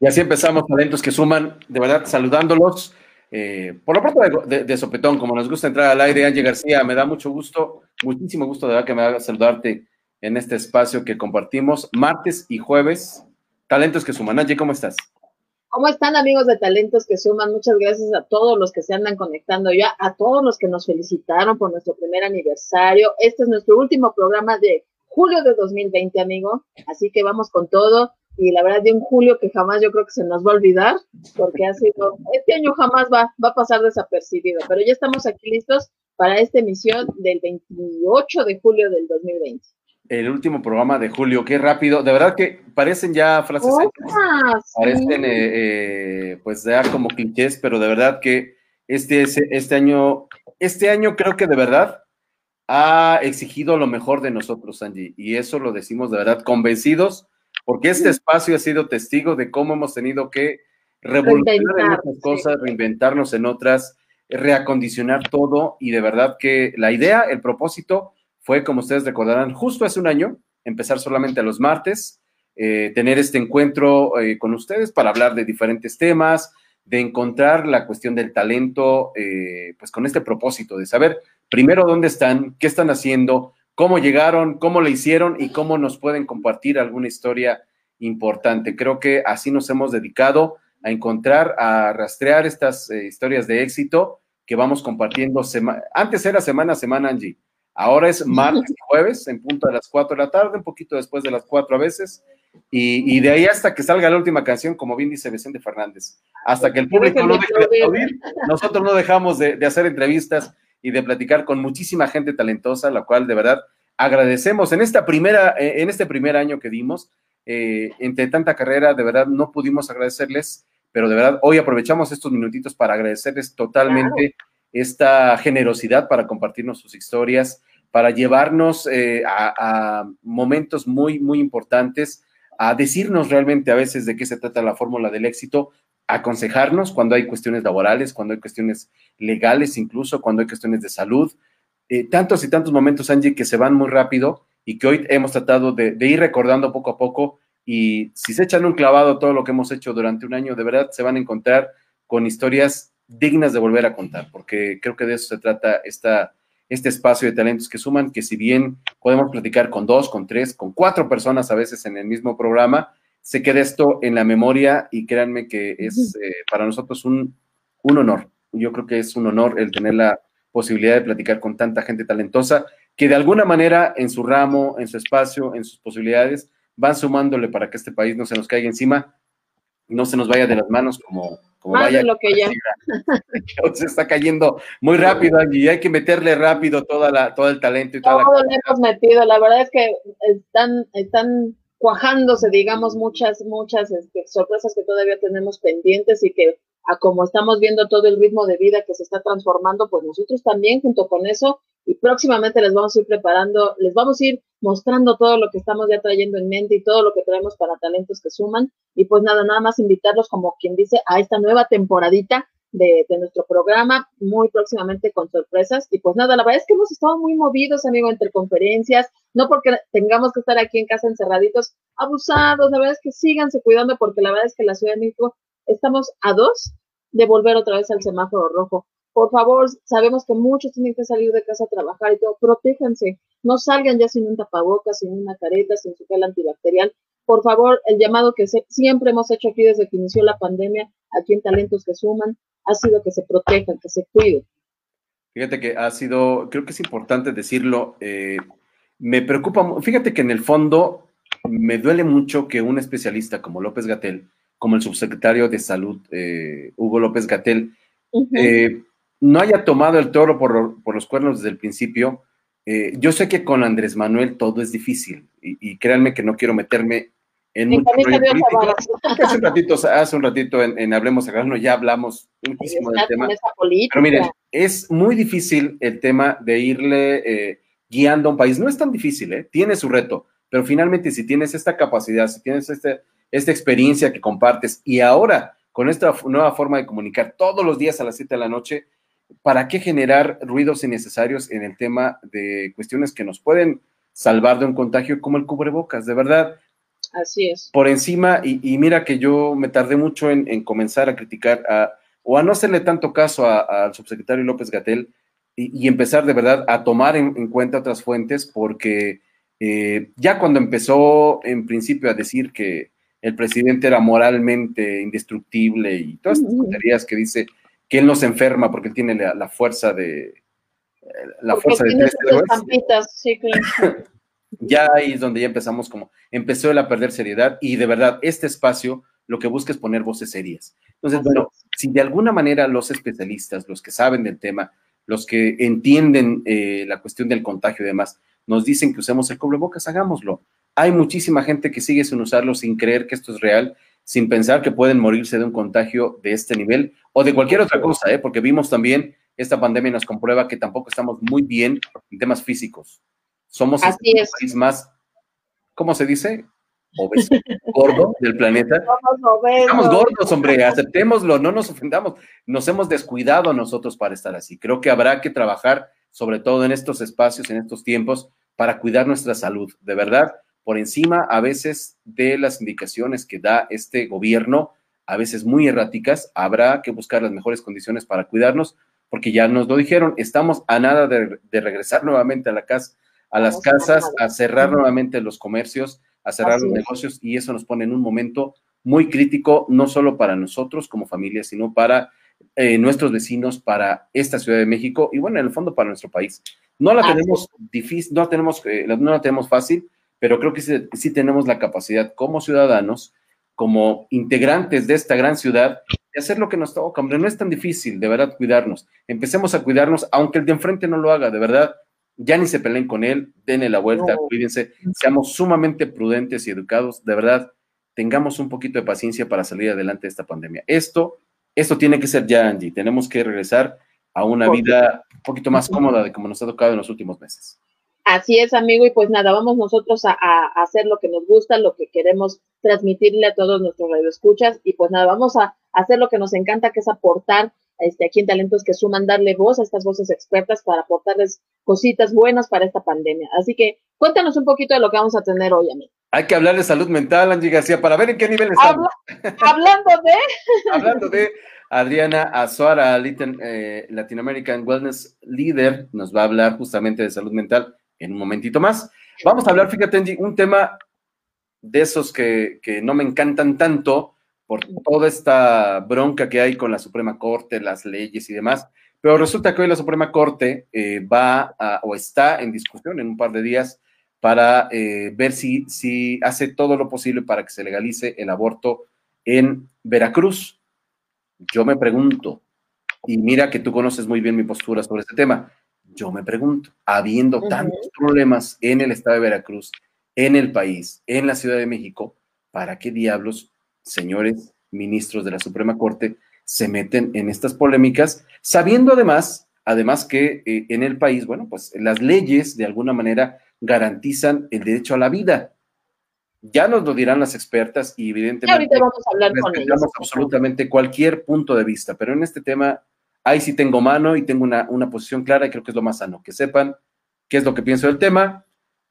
Y así empezamos, talentos que suman, de verdad, saludándolos. Eh, por lo pronto de, sopetón, como nos gusta entrar al aire, Angie García, me da mucho gusto, muchísimo gusto de verdad que me haga saludarte en este espacio que compartimos martes y jueves. Talentos que suman. Angie, ¿cómo estás? ¿Cómo están amigos de Talentos que Suman? Muchas gracias a todos los que se andan conectando ya, a todos los que nos felicitaron por nuestro primer aniversario. Este es nuestro último programa de julio de 2020, amigo. Así que vamos con todo y la verdad de un julio que jamás yo creo que se nos va a olvidar, porque ha sido, este año jamás va, va a pasar desapercibido, pero ya estamos aquí listos para esta emisión del 28 de julio del 2020. El último programa de julio, qué rápido, de verdad que parecen ya frases, parecen eh, eh, pues ya como clichés, pero de verdad que este, este año, este año creo que de verdad ha exigido lo mejor de nosotros, Angie, y eso lo decimos de verdad convencidos porque este espacio ha sido testigo de cómo hemos tenido que revolucionar en otras cosas, reinventarnos en otras, reacondicionar todo y de verdad que la idea, el propósito fue, como ustedes recordarán, justo hace un año, empezar solamente a los martes, eh, tener este encuentro eh, con ustedes para hablar de diferentes temas, de encontrar la cuestión del talento, eh, pues con este propósito de saber primero dónde están, qué están haciendo, cómo llegaron, cómo lo hicieron y cómo nos pueden compartir alguna historia importante. Creo que así nos hemos dedicado a encontrar, a rastrear estas eh, historias de éxito que vamos compartiendo. Antes era semana a semana, Angie. Ahora es martes y jueves, en punto de las 4 de la tarde, un poquito después de las 4 a veces. Y, de ahí hasta que salga la última canción, como bien dice Vicente Fernández. Hasta que el público no deje de oír, nosotros no dejamos de hacer entrevistas y de platicar con muchísima gente talentosa, la cual de verdad agradecemos. En, esta primera, eh, en este primer año que dimos, eh, entre tanta carrera, de verdad no pudimos agradecerles, pero de verdad hoy aprovechamos estos minutitos para agradecerles totalmente esta generosidad para compartirnos sus historias, para llevarnos eh, a, a, momentos muy, muy importantes, a decirnos realmente a veces de qué se trata la fórmula del éxito, aconsejarnos cuando hay cuestiones laborales, cuando hay cuestiones legales, incluso cuando hay cuestiones de salud. Eh, tantos y tantos momentos, Angie, que se van muy rápido y que hoy hemos tratado de, ir recordando poco a poco. Y si se echan un clavado todo lo que hemos hecho durante un año, de verdad se van a encontrar con historias dignas de volver a contar, porque creo que de eso se trata esta, este espacio de talentos que suman, que si bien podemos platicar con dos, con tres, con cuatro personas a veces en el mismo programa, se queda esto en la memoria y créanme que es eh, para nosotros un, un, honor. Yo creo que es un honor el tener la posibilidad de platicar con tanta gente talentosa que de alguna manera en su ramo, en su espacio, en sus posibilidades, van sumándole para que este país no se nos caiga encima, no se nos vaya de las manos como, como vaya. lo que ya. Se está cayendo muy rápido y hay que meterle rápido toda la, todo el talento y toda todo lo hemos metido. La verdad es que están, están cuajándose, digamos, muchas, muchas este, sorpresas que todavía tenemos pendientes y que a como estamos viendo todo el ritmo de vida que se está transformando, pues nosotros también junto con eso y próximamente les vamos a ir preparando, les vamos a ir mostrando todo lo que estamos ya trayendo en mente y todo lo que traemos para talentos que suman. Y pues nada, nada más invitarlos como quien dice a esta nueva temporadita de, nuestro programa, muy próximamente con sorpresas. Y pues nada, la verdad es que hemos estado muy movidos, amigo, entre conferencias, no porque tengamos que estar aquí en casa encerraditos, abusados, la verdad es que síganse cuidando porque la verdad es que la Ciudad de México estamos a dos de volver otra vez al semáforo rojo. Por favor, sabemos que muchos tienen que salir de casa a trabajar y todo, protéjanse, no salgan ya sin un tapabocas, sin una careta, sin su gel antibacterial. Por favor, el llamado que siempre hemos hecho aquí desde que inició la pandemia, aquí en Talentos que Suman, ha sido que se protejan, que se cuiden. Fíjate que ha sido, creo que es importante decirlo, eh, me preocupa, fíjate que en el fondo me duele mucho que un especialista como López Gatel, como el subsecretario de Salud, eh, Hugo López Gatel, eh, no haya tomado el toro por, por los cuernos desde el principio. yo sé que con Andrés Manuel todo es difícil y, y créanme que no quiero meterme Hace un ratito, hace un ratito en, Hablemos Agrano ya hablamos muchísimo del tema. Pero miren, es muy difícil el tema de irle eh, guiando a un país. No es tan difícil, ¿eh? tiene su reto, pero finalmente si tienes esta capacidad, si tienes este, esta experiencia que compartes y ahora con esta nueva forma de comunicar todos los días a las 7 de la noche, ¿para qué generar ruidos innecesarios en el tema de cuestiones que nos pueden salvar de un contagio como el cubrebocas? De verdad, Así es. Por encima, y, mira que yo me tardé mucho en, comenzar a criticar a, o a no hacerle tanto caso al subsecretario López Gatel y, empezar de verdad a tomar en, cuenta otras fuentes, porque eh, ya cuando empezó en principio a decir que el presidente era moralmente indestructible y todas estas tonterías que dice que él no se enferma porque él tiene la, fuerza de la fuerza de tres sí, ya ahí es donde ya empezamos como, empezó él a perder seriedad y de verdad este espacio lo que busca es poner voces serias. Entonces, bueno, si de alguna manera los especialistas, los que saben del tema, los que entienden eh, la cuestión del contagio y demás, nos dicen que usemos el cubrebocas, hagámoslo. Hay muchísima gente que sigue sin usarlo, sin creer que esto es real, sin pensar que pueden morirse de un contagio de este nivel o de cualquier otra cosa, ¿eh? porque vimos también, esta pandemia nos comprueba que tampoco estamos muy bien en temas físicos. Somos el país más, ¿cómo se dice? Obeso, gordo del planeta. Estamos gordos, hombre, aceptémoslo, no nos ofendamos. Nos hemos descuidado nosotros para estar así. Creo que habrá que trabajar, sobre todo en estos espacios, en estos tiempos, para cuidar nuestra salud. De verdad, por encima a veces de las indicaciones que da este gobierno, a veces muy erráticas, habrá que buscar las mejores condiciones para cuidarnos, porque ya nos lo dijeron, estamos a nada de, regresar nuevamente a la casa, a las casas, a cerrar nuevamente los comercios, a cerrar los negocios, y eso nos pone en un momento muy crítico, no solo para nosotros como familia, sino para eh, nuestros vecinos, para esta Ciudad de México y bueno, en el fondo para nuestro país. No la tenemos difícil, no tenemos, eh, no la tenemos fácil, pero creo que sí, tenemos la capacidad como ciudadanos, como integrantes de esta gran ciudad, de hacer lo que nos toca. Hombre, no es tan difícil, de verdad, cuidarnos. Empecemos a cuidarnos, aunque el de enfrente no lo haga, de verdad. Ya ni se peleen con él, denle la vuelta, cuídense, seamos sumamente prudentes y educados, de verdad, tengamos un poquito de paciencia para salir adelante de esta pandemia. Esto, esto tiene que ser ya, Angie, tenemos que regresar a una vida un poquito más cómoda de como nos ha tocado en los últimos meses. Así es, amigo, y pues nada, vamos nosotros a, hacer lo que nos gusta, lo que queremos transmitirle a todos nuestros radioescuchas, y pues nada, vamos a hacer lo que nos encanta, que es aportar este, aquí en Talentos que suman, darle voz a estas voces expertas para aportarles cositas buenas para esta pandemia. Así que cuéntanos un poquito de lo que vamos a tener hoy, amigo. Hay que hablar de salud mental, Angie García, para ver en qué nivel estamos. hablando de... hablando de Adriana Azuara, eh, Latin American Wellness Leader, nos va a hablar justamente de salud mental en un momentito más. Vamos a hablar, fíjate, un tema de esos que, no me encantan tanto por toda esta bronca que hay con la Suprema Corte, las leyes y demás, pero resulta que hoy la Suprema Corte eh, va o está en discusión en un par de días para eh, ver si, si hace todo lo posible para que se legalice el aborto en Veracruz. Yo me pregunto, y mira que tú conoces muy bien mi postura sobre este tema, yo me pregunto, habiendo tantos problemas en el estado de Veracruz, en el país, en la Ciudad de México, ¿para qué diablos, señores ministros de la Suprema Corte, se meten en estas polémicas, sabiendo además, además que eh, en el país, bueno, pues las leyes de alguna manera garantizan el derecho a la vida. Ya nos lo dirán las expertas y evidentemente ahorita vamos a hablar con ellos. absolutamente cualquier punto de vista, pero en este tema ahí sí tengo mano y tengo una, posición clara y creo que es lo más sano, que sepan qué es lo que pienso del tema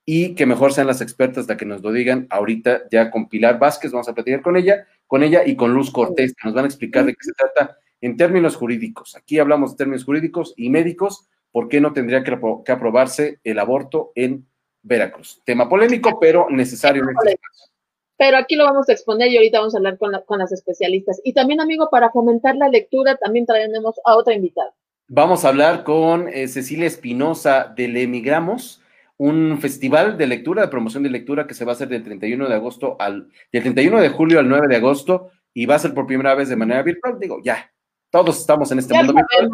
y que mejor sean las expertas las que nos lo digan ahorita ya con Pilar Vázquez, vamos a platicar con ella, con ella y con Luz Cortés, que nos van a explicar de qué se trata en términos jurídicos. Aquí hablamos de términos jurídicos y médicos, ¿por qué no tendría que, aprobarse el aborto en Veracruz? Tema polémico, pero necesario en este caso pero aquí lo vamos a exponer y ahorita vamos a hablar con, con las especialistas. Y también, amigo, para fomentar la lectura, también traemos a otra invitada. Vamos a hablar con eh, Cecilia Espinosa de Le Emigramos, un festival de lectura, de promoción de lectura que se va a hacer del 31 de agosto al, del 31 de julio al 9 de agosto y va a ser por primera vez de manera virtual. Digo, ya, todos estamos en este mundo virtual.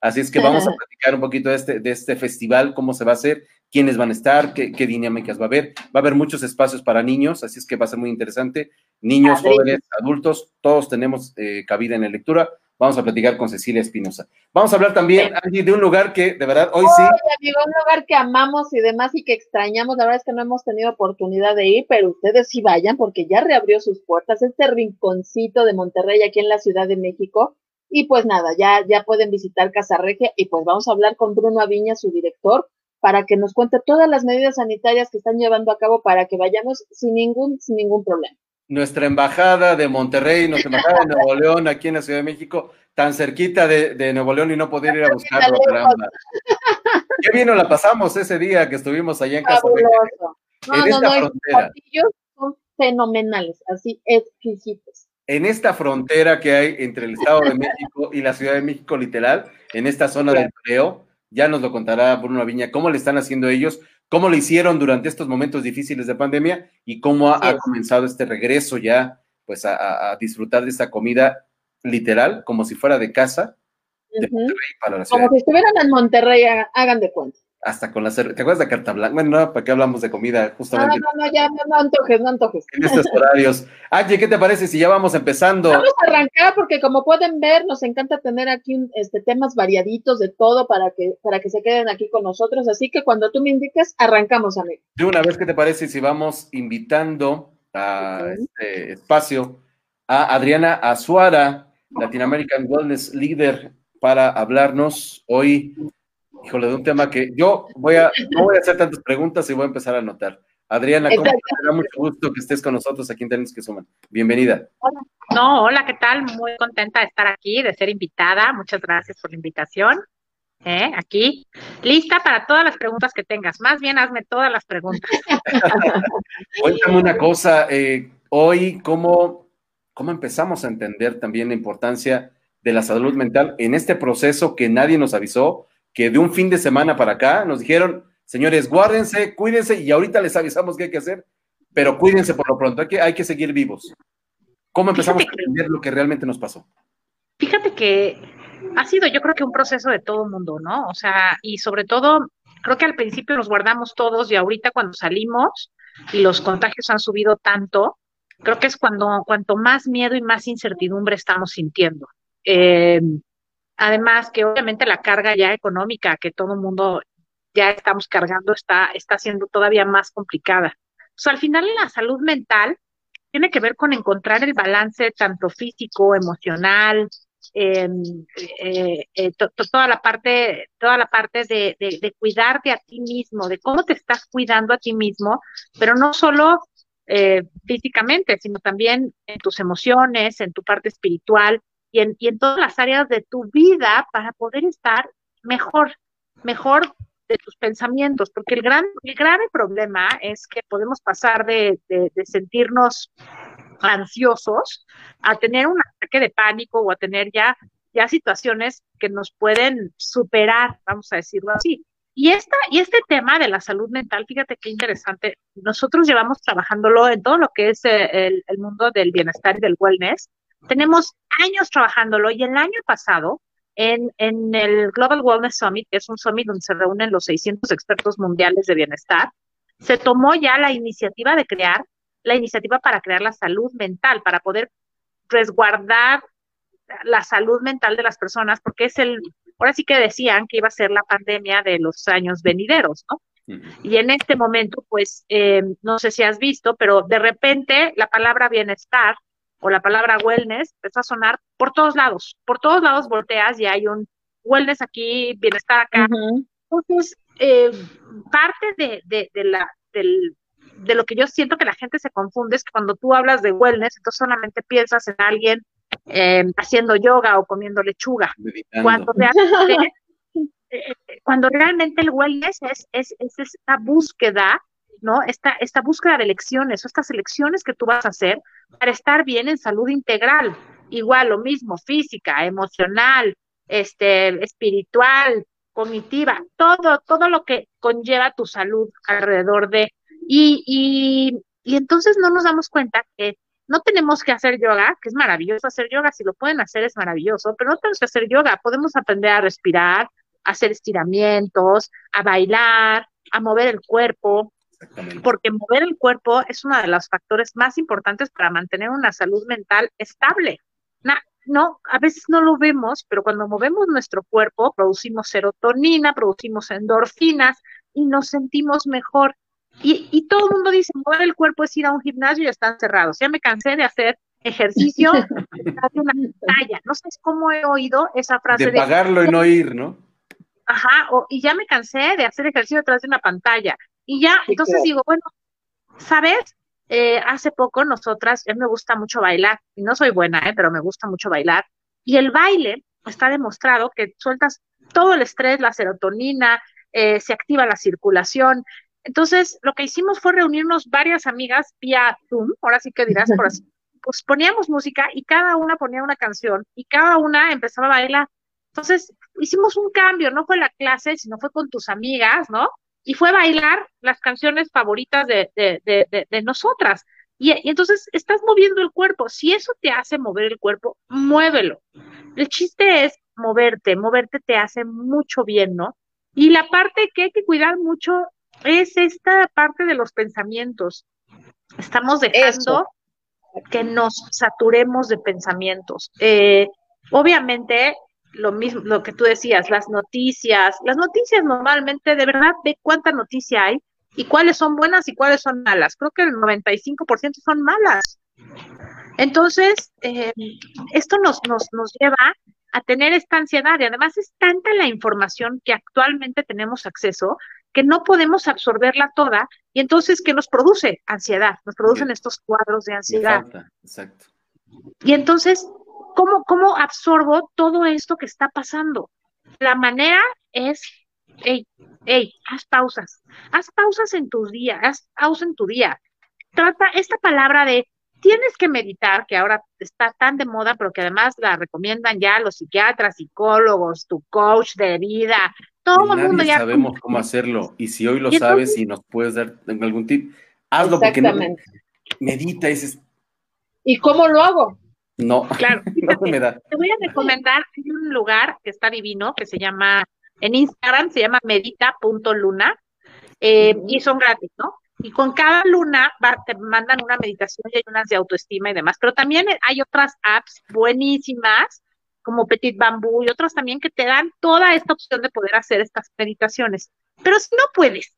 Así es que vamos a platicar un poquito de este, de este festival, cómo se va a hacer, quiénes van a estar, qué, dinámicas va a haber. Va a haber muchos espacios para niños, así es que va a ser muy interesante. Niños, jóvenes, adultos, todos tenemos eh, cabida en la lectura. Vamos a platicar con Cecilia Espinosa. Vamos a hablar también, Angie, de un lugar que de verdad hoy sí. Amigo, un lugar que amamos y demás y que extrañamos. La verdad es que no hemos tenido oportunidad de ir, pero ustedes sí vayan porque ya reabrió sus puertas. Este rinconcito de Monterrey aquí en la Ciudad de México. Y pues nada, ya, ya pueden visitar Casa Regia y pues vamos a hablar con Bruno Aviña, su director, para que nos cuente todas las medidas sanitarias que están llevando a cabo para que vayamos sin ningún, sin ningún problema. Nuestra embajada de Monterrey, nuestra embajada de Nuevo León, aquí en la Ciudad de México, tan cerquita de, Nuevo León y no poder ir a buscarlo. Qué bien nos la pasamos ese día que estuvimos allá en casa. No, en no, esta no, frontera. son fenomenales, así exquisitos. En esta frontera que hay entre el Estado de México y la Ciudad de México, literal, en esta zona del empleo, ya nos lo contará Bruno Viña, cómo le están haciendo ellos, cómo lo hicieron durante estos momentos difíciles de pandemia y cómo ha, comenzado este regreso ya, pues, a, disfrutar de esta comida literal, como si fuera de casa, de Monterrey para la ciudad. Como si estuvieran en Monterrey, hagan de cuenta hasta con la cerveza. ¿Te acuerdas de Carta Blanca? Bueno, no, ¿para qué hablamos de comida? Justamente. No, no, no, ya, no, antojes, no antojes. En estos horarios. Angie, ¿qué te parece si ya vamos empezando? Vamos a arrancar porque como pueden ver, nos encanta tener aquí este, temas variaditos de todo para que, para que se queden aquí con nosotros. Así que cuando tú me indiques, arrancamos, amigo. De una vez, ¿qué te parece si vamos invitando a este espacio a Adriana Azuara, Latin American Wellness Leader, para hablarnos hoy híjole, de un tema que yo voy a, no voy a hacer tantas preguntas y voy a empezar a anotar. Adriana, ¿cómo te da mucho gusto que estés con nosotros aquí en Tenemos que Suman. Bienvenida. Hola. No, hola, ¿qué tal? Muy contenta de estar aquí, de ser invitada. Muchas gracias por la invitación. ¿Eh? Aquí, lista para todas las preguntas que tengas. Más bien, hazme todas las preguntas. Cuéntame una cosa. Eh, hoy, ¿cómo, ¿cómo empezamos a entender también la importancia de la salud mental en este proceso que nadie nos avisó? Que de un fin de semana para acá nos dijeron, señores, guárdense, cuídense y ahorita les avisamos qué hay que hacer, pero cuídense por lo pronto, hay que, hay que seguir vivos. ¿Cómo empezamos a entender lo que realmente nos pasó? Fíjate que ha sido yo creo que un proceso de todo el mundo, ¿no? O sea, y sobre todo, creo que al principio nos guardamos todos y ahorita cuando salimos y los contagios han subido tanto, creo que es cuando cuanto más miedo y más incertidumbre estamos sintiendo. Eh, Además que obviamente la carga ya económica que todo el mundo ya estamos cargando está, está siendo todavía más complicada. Al final la salud mental tiene que ver con encontrar el balance tanto físico, emocional, em, eh, eh, toda la parte, toda la parte de, de, cuidarte a ti mismo, de cómo te estás cuidando a ti mismo, pero no solo eh, físicamente, sino también en tus emociones, en tu parte espiritual, y en, todas las áreas de tu vida para poder estar mejor, mejor de tus pensamientos, porque el gran, el grave problema es que podemos pasar de, de, sentirnos ansiosos a tener un ataque de pánico o a tener ya, ya situaciones que nos pueden superar, vamos a decirlo así. Y, esta, y este tema de la salud mental, fíjate qué interesante, nosotros llevamos trabajándolo en todo lo que es eh, el, el mundo del bienestar y del wellness, tenemos años trabajándolo y el año pasado, en, en, el Global Wellness Summit, que es un summit donde se reúnen los 600 expertos mundiales de bienestar, se tomó ya la iniciativa de crear, la iniciativa para crear la salud mental, para poder resguardar la salud mental de las personas, porque es el, ahora sí que decían que iba a ser la pandemia de los años venideros, ¿no? Y en este momento, pues, eh, no sé si has visto, pero de repente la palabra bienestar o la palabra wellness empezó a sonar por todos lados, por todos lados volteas y hay un wellness aquí, bienestar acá. Entonces, eh, parte de, de, de la, del, de lo que yo siento que la gente se confunde es que cuando tú hablas de wellness, entonces solamente piensas en alguien eh, haciendo yoga o comiendo lechuga. Cuando realmente, eh, cuando realmente el wellness es, es, es esta búsqueda ¿no? Esta, esta búsqueda de elecciones o estas elecciones que tú vas a hacer para estar bien en salud integral. Igual, lo mismo, física, emocional, este, espiritual, cognitiva, todo, todo lo que conlleva tu salud alrededor de. Y, y, y entonces no nos damos cuenta que no tenemos que hacer yoga, que es maravilloso hacer yoga, si lo pueden hacer es maravilloso, pero no tenemos que hacer yoga, podemos aprender a respirar, a hacer estiramientos, a bailar, a mover el cuerpo, porque mover el cuerpo es uno de los factores más importantes para mantener una salud mental estable. no, a veces no lo vemos, pero cuando movemos nuestro cuerpo, producimos serotonina, producimos endorfinas y nos sentimos mejor. Y, todo el mundo dice, mover el cuerpo es ir a un gimnasio y están cerrados. Ya me cansé de hacer ejercicio una pantalla. No sé cómo he oído esa frase. De pagarlo y no ir, ¿no? ajá, o, y ya me cansé de hacer ejercicio detrás de una pantalla. Y ya, entonces digo, bueno, ¿sabes? Eh, hace poco nosotras, a mí me gusta mucho bailar, y no soy buena, ¿eh? pero me gusta mucho bailar. Y el baile está demostrado que sueltas todo el estrés, la serotonina, eh, se activa la circulación. Entonces, lo que hicimos fue reunirnos varias amigas vía Zoom, ahora sí que dirás por así, pues poníamos música y cada una ponía una canción y cada una empezaba a bailar. Entonces, hicimos un cambio, no fue la clase, sino fue con tus amigas, ¿no? Y fue bailar las canciones favoritas de, de, de, de nosotras. Y, y, entonces estás moviendo el cuerpo. Si eso te hace mover el cuerpo, muévelo. El chiste es moverte, moverte te hace mucho bien, ¿no? Y la parte que hay que cuidar mucho es esta parte de los pensamientos. Estamos dejando que nos saturemos de pensamientos. Eh, obviamente, lo mismo, lo que tú decías, las noticias, las noticias normalmente, de verdad, ve cuánta noticia hay y cuáles son buenas y cuáles son malas. Creo que el 95% son malas. Entonces, eh, esto nos, nos, nos lleva a tener esta ansiedad y además es tanta la información que actualmente tenemos acceso que no podemos absorberla toda y entonces que nos produce ansiedad, nos producen estos cuadros de ansiedad. Exacto. Y entonces, ¿cómo, ¿cómo absorbo todo esto que está pasando? La manera es, hey, hey, haz pausas, haz pausas en tus días, haz pausa en tu día. Trata esta palabra de tienes que meditar, que ahora está tan de moda, pero que además la recomiendan ya los psiquiatras, psicólogos, tu coach de vida, todo el mundo ya. sabemos cómo hacerlo, y si hoy lo sabes y nos puedes dar algún tip, hazlo porque no, medita. Ese... ¿Y cómo lo hago? No, claro. me da. Te voy a recomendar un lugar que está divino, que se llama, en Instagram se llama medita.luna, eh, y son gratis, ¿no? Y con cada luna te mandan una meditación y hay unas de autoestima y demás. Pero también hay otras apps buenísimas, como Petit Bambú y otras también que te dan toda esta opción de poder hacer estas meditaciones. Pero si no puedes,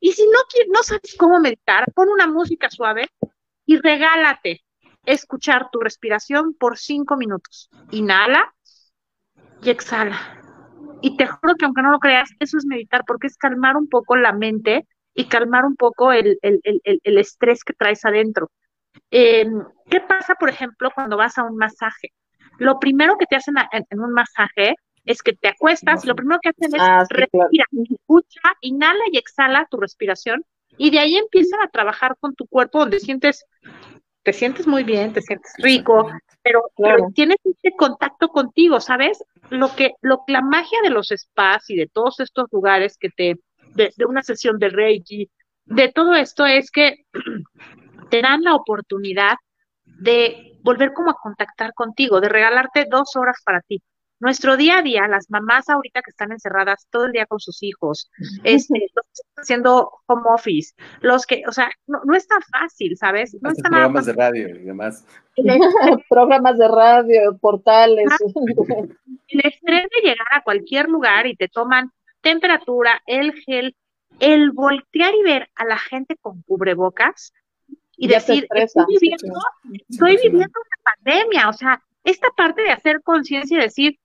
y si no, no sabes cómo meditar, pon una música suave y regálate escuchar tu respiración por cinco minutos. Inhala y exhala. Y te juro que aunque no lo creas, eso es meditar porque es calmar un poco la mente y calmar un poco el, el, el, el estrés que traes adentro. Em, ¿Qué pasa, por ejemplo, cuando vas a un masaje? Lo primero que te hacen en, un masaje es que te acuestas y lo primero que hacen es ah, respirar, escucha, inhala y exhala tu respiración y de ahí empiezan a trabajar con tu cuerpo donde sientes, te sientes muy bien, te sientes rico, pero, tienes este contacto contigo, ¿sabes? Lo que, lo, la magia de los spas y de todos estos lugares que te de, una sesión de Reiki, de todo esto es que te dan la oportunidad de volver como a contactar contigo, de regalarte dos horas para ti. Nuestro día a día, las mamás ahorita que están encerradas todo el día con sus hijos, este, los que están haciendo home office, los que, o sea, no, no es tan fácil, ¿sabes? No es programas de radio y demás. programas de radio, portales. El estrés de llegar a cualquier lugar y te toman temperatura, el gel, el voltear y ver a la gente con cubrebocas y decir, estoy viviendo, estoy viviendo una pandemia, o sea, esta parte de hacer conciencia y decir,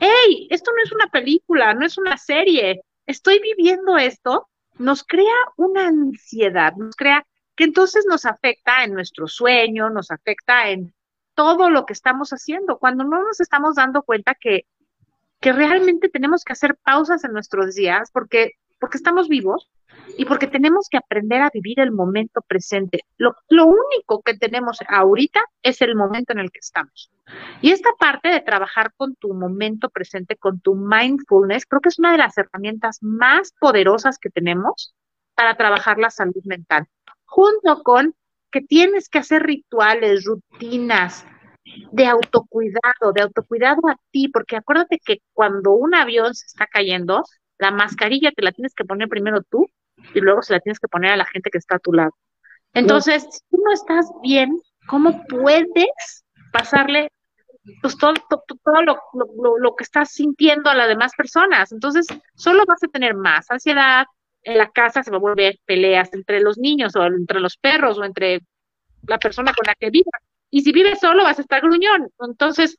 hey, esto no es una película, no es una serie, estoy viviendo esto, nos crea una ansiedad, nos crea que entonces nos afecta en nuestro sueño, nos afecta en todo lo que estamos haciendo, cuando no nos estamos dando cuenta que que realmente tenemos que hacer pausas en nuestros días porque, porque estamos vivos y porque tenemos que aprender a vivir el momento presente. Lo, único que tenemos ahorita es el momento en el que estamos. Y esta parte de trabajar con tu momento presente, con tu mindfulness, creo que es una de las herramientas más poderosas que tenemos para trabajar la salud mental, junto con que tienes que hacer rituales, rutinas, de autocuidado, de autocuidado a ti, porque acuérdate que cuando un avión se está cayendo, la mascarilla te la tienes que poner primero tú y luego se la tienes que poner a la gente que está a tu lado. Entonces, si tú no estás bien, ¿cómo puedes pasarle pues, todo, todo, lo, lo, que estás sintiendo a las demás personas? Entonces, solo vas a tener más ansiedad, en la casa se va a volver peleas entre los niños o entre los perros o entre la persona con la que vivas. Y si vives solo, vas a estar gruñón. Entonces,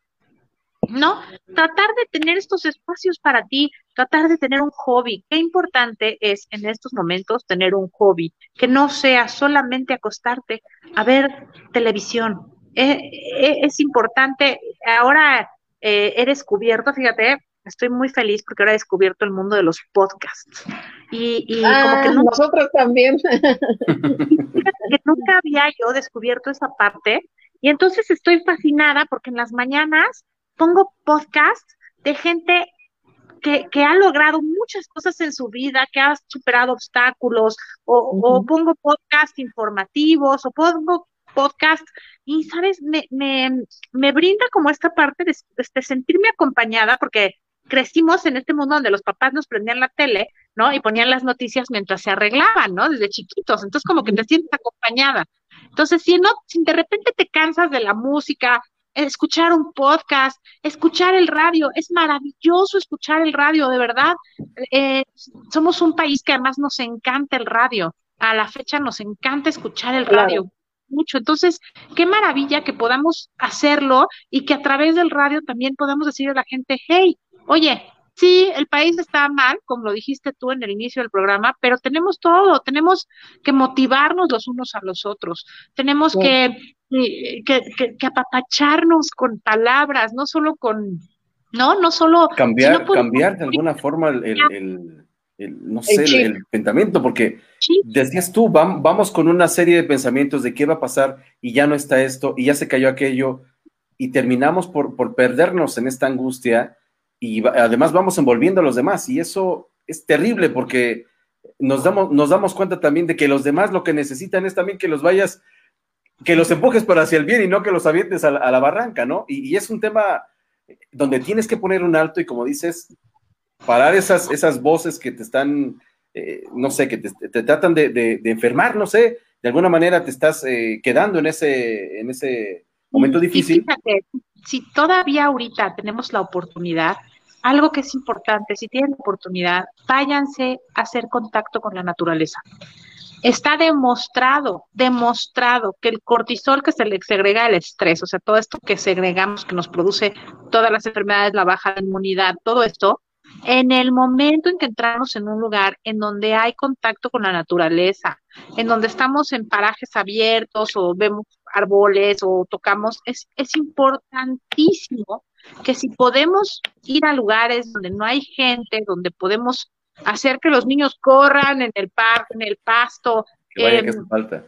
¿no? Tratar de tener estos espacios para ti, tratar de tener un hobby. Qué importante es en estos momentos tener un hobby, que no sea solamente acostarte a ver televisión. Eh, eh, es importante, ahora eh, he descubierto, fíjate, estoy muy feliz porque ahora he descubierto el mundo de los podcasts. Y, y como que ah, nosotros también. que nunca había yo descubierto esa parte. Y entonces estoy fascinada porque en las mañanas pongo podcasts de gente que, que, ha logrado muchas cosas en su vida, que ha superado obstáculos, o, pongo podcasts informativos, o pongo podcasts, y sabes, me, me, me brinda como esta parte de, de, sentirme acompañada, porque crecimos en este mundo donde los papás nos prendían la tele, ¿no? Y ponían las noticias mientras se arreglaban, ¿no? Desde chiquitos. Entonces, como que te sientes acompañada. Entonces, si no, si de repente te cansas de la música, escuchar un podcast, escuchar el radio. Es maravilloso escuchar el radio, de verdad. Eh, somos un país que además nos encanta el radio. A la fecha nos encanta escuchar el radio. Mucho. Entonces, qué maravilla que podamos hacerlo y que a través del radio también podamos decirle a la gente, hey, oye, sí, el país está mal, como lo dijiste tú en el inicio del programa, pero tenemos todo, tenemos que motivarnos los unos a los otros, tenemos que, que, que, apapacharnos con palabras, no solo con, no, no solo... Cambiar, cambiar de alguna forma el, no sé, el, pensamiento, porque decías tú, vamos con una serie de pensamientos de qué va a pasar y ya no está esto y ya se cayó aquello y terminamos por, por perdernos en esta angustia y además vamos envolviendo a los demás y eso es terrible porque nos damos, nos damos cuenta también de que los demás lo que necesitan es también que los vayas, que los empujes para hacia el bien y no que los avientes a la, barranca, ¿no? Y, es un tema donde tienes que poner un alto y como dices, parar esas, esas voces que te están, eh, no sé, que te, tratan de, enfermar, no sé, de alguna manera te estás eh, quedando en ese, en ese momento difícil si todavía ahorita tenemos la oportunidad, algo que es importante, si tienen oportunidad, váyanse a hacer contacto con la naturaleza. Está demostrado, demostrado que el cortisol que se le segrega el estrés, o sea, todo esto que segregamos, que nos produce todas las enfermedades, la baja de inmunidad, todo esto, en el momento en que entramos en un lugar en donde hay contacto con la naturaleza, en donde estamos en parajes abiertos o vemos árboles o tocamos, es, es importantísimo que si podemos ir a lugares donde no hay gente, donde podemos hacer que los niños corran en el parque, en el pasto. Que vaya que em, falta.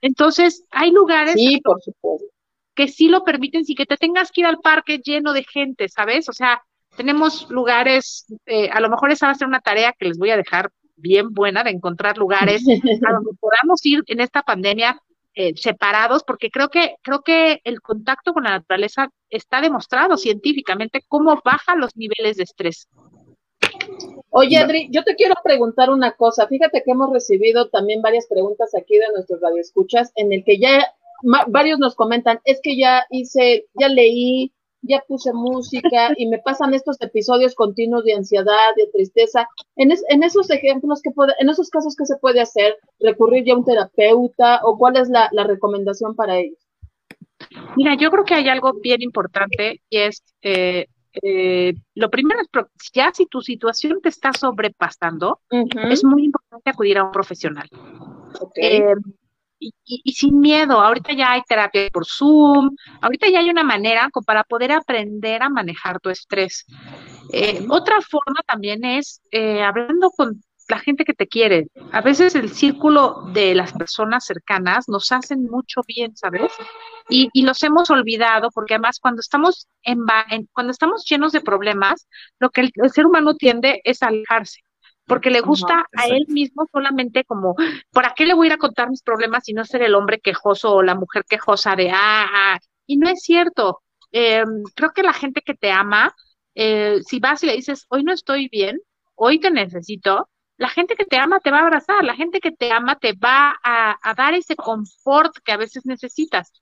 Entonces, hay lugares sí, por supuesto. que sí lo permiten, sí que te tengas que ir al parque lleno de gente, ¿sabes? O sea, tenemos lugares, eh, a lo mejor esa va a ser una tarea que les voy a dejar bien buena de encontrar lugares a donde podamos ir en esta pandemia eh, separados, porque creo que, creo que el contacto con la naturaleza está demostrado científicamente cómo baja los niveles de estrés. Oye, Adri, yo te quiero preguntar una cosa. Fíjate que hemos recibido también varias preguntas aquí de nuestros radioescuchas, en el que ya varios nos comentan, es que ya hice, ya leí, ya puse música y me pasan estos episodios continuos de ansiedad, de tristeza. En, en esos ejemplos, que puede, en esos casos, ¿qué se puede hacer? ¿Recurrir ya a un terapeuta o cuál es la, recomendación para ellos? Mira, yo creo que hay algo bien importante y es, eh, eh, lo primero es, ya si tu situación te está sobrepasando, es muy importante acudir a un profesional. Okay. Eh, y, sin miedo. Ahorita ya hay terapia por Zoom, ahorita ya hay una manera para poder aprender a manejar tu estrés. Eh, otra forma también es eh, hablando con la gente que te quiere. A veces el círculo de las personas cercanas nos hacen mucho bien, ¿sabes? Y, y los hemos olvidado porque además cuando estamos en, cuando estamos llenos de problemas, lo que el ser humano tiende es alejarse porque le gusta a él mismo solamente como, ¿para qué le voy a ir a contar mis problemas y no ser el hombre quejoso o la mujer quejosa de, ah, ah"? y no es cierto. Eh, creo que la gente que te ama, eh, si vas y le dices, hoy no estoy bien, hoy te necesito, la gente que te ama te va a abrazar, la gente que te ama te va a, dar ese confort que a veces necesitas.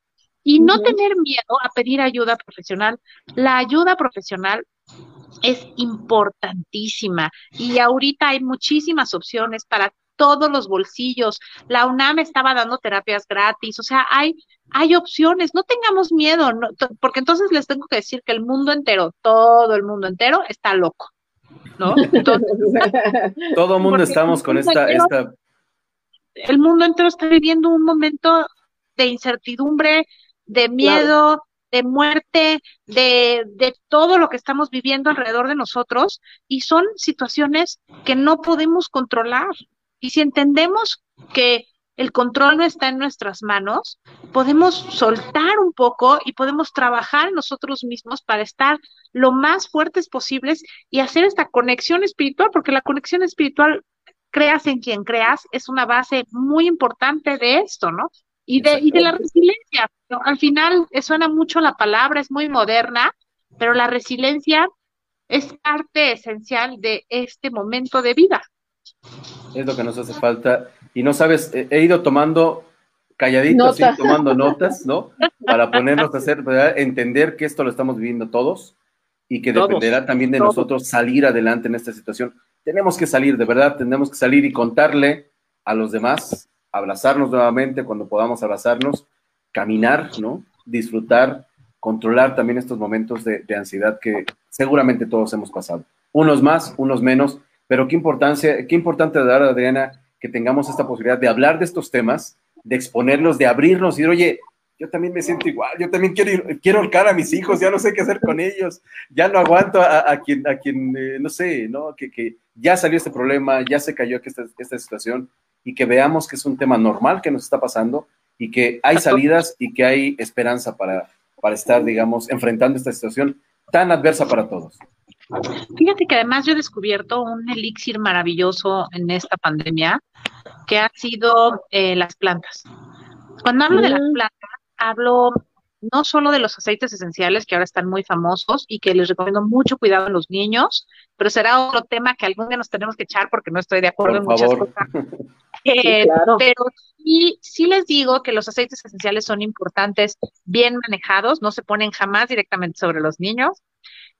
Y no tener miedo a pedir ayuda profesional. La ayuda profesional es importantísima y ahorita hay muchísimas opciones para todos los bolsillos. La UNAM estaba dando terapias gratis, o sea, hay, hay opciones, no tengamos miedo, porque entonces les tengo que decir que el mundo entero, todo el mundo entero está loco, ¿no? todo el mundo estamos con esta, esta... El mundo entero está viviendo un momento de incertidumbre, de miedo, de muerte, de, de todo lo que estamos viviendo alrededor de nosotros y son situaciones que no podemos controlar. Y si entendemos que el control no está en nuestras manos, podemos soltar un poco y podemos trabajar nosotros mismos para estar lo más fuertes posibles y hacer esta conexión espiritual, porque la conexión espiritual, creas en quien creas, es una base muy importante de esto, ¿no? Y de, y de la resiliencia. Al final eh, suena mucho la palabra, es muy moderna, pero la resiliencia es parte esencial de este momento de vida. Es lo que nos hace falta. Y no sabes, he ido tomando calladitos y tomando notas, ¿no? Para ponernos a hacer, entender que esto lo estamos viviendo todos y que dependerá también de nosotros salir adelante en esta situación. Tenemos que salir, de verdad, tenemos que salir y contarle a los demás abrazarnos nuevamente cuando podamos abrazarnos, caminar, ¿no? Disfrutar, controlar también estos momentos de, ansiedad que seguramente todos hemos pasado. Unos más, unos menos, pero qué importancia, qué importante dar, Adriana, que tengamos esta posibilidad de hablar de estos temas, de exponerlos, de abrirnos y decir, oye, yo también me siento igual, yo también quiero, quiero holcar a mis hijos, ya no sé qué hacer con ellos, ya no aguanto a, quien, a quien eh, no sé, ¿no? Que, que, ya salió este problema, ya se cayó esta, esta situación y que veamos que es un tema normal que nos está pasando y que hay salidas y que hay esperanza para, para estar, digamos, enfrentando esta situación tan adversa para todos. Fíjate que además yo he descubierto un elixir maravilloso en esta pandemia, que ha sido eh, las plantas. Cuando hablo de las mm. plantas, hablo no solo de los aceites esenciales que ahora están muy famosos y que les recomiendo mucho cuidado a los niños, pero será otro tema que algún día nos tenemos que echar porque no estoy de acuerdo en muchas cosas. Eh, pero sí, sí les digo que los aceites esenciales son importantes, bien manejados, no se ponen jamás directamente sobre los niños,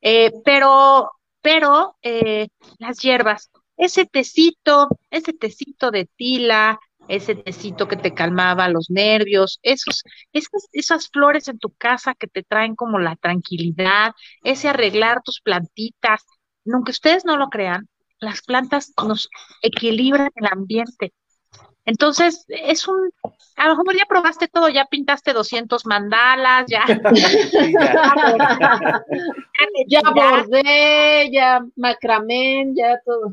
eh, pero, pero eh, las hierbas, ese tecito, ese tecito de tila, ese tecito que te calmaba los nervios, esos, esas, esas flores en tu casa que te traen como la tranquilidad, ese arreglar tus plantitas, aunque ustedes no lo crean, las plantas nos equilibran el ambiente, entonces, es un, a lo mejor ya probaste todo, ya pintaste 200 mandalas, ya. ya, bordé, ya macramén, ya todo.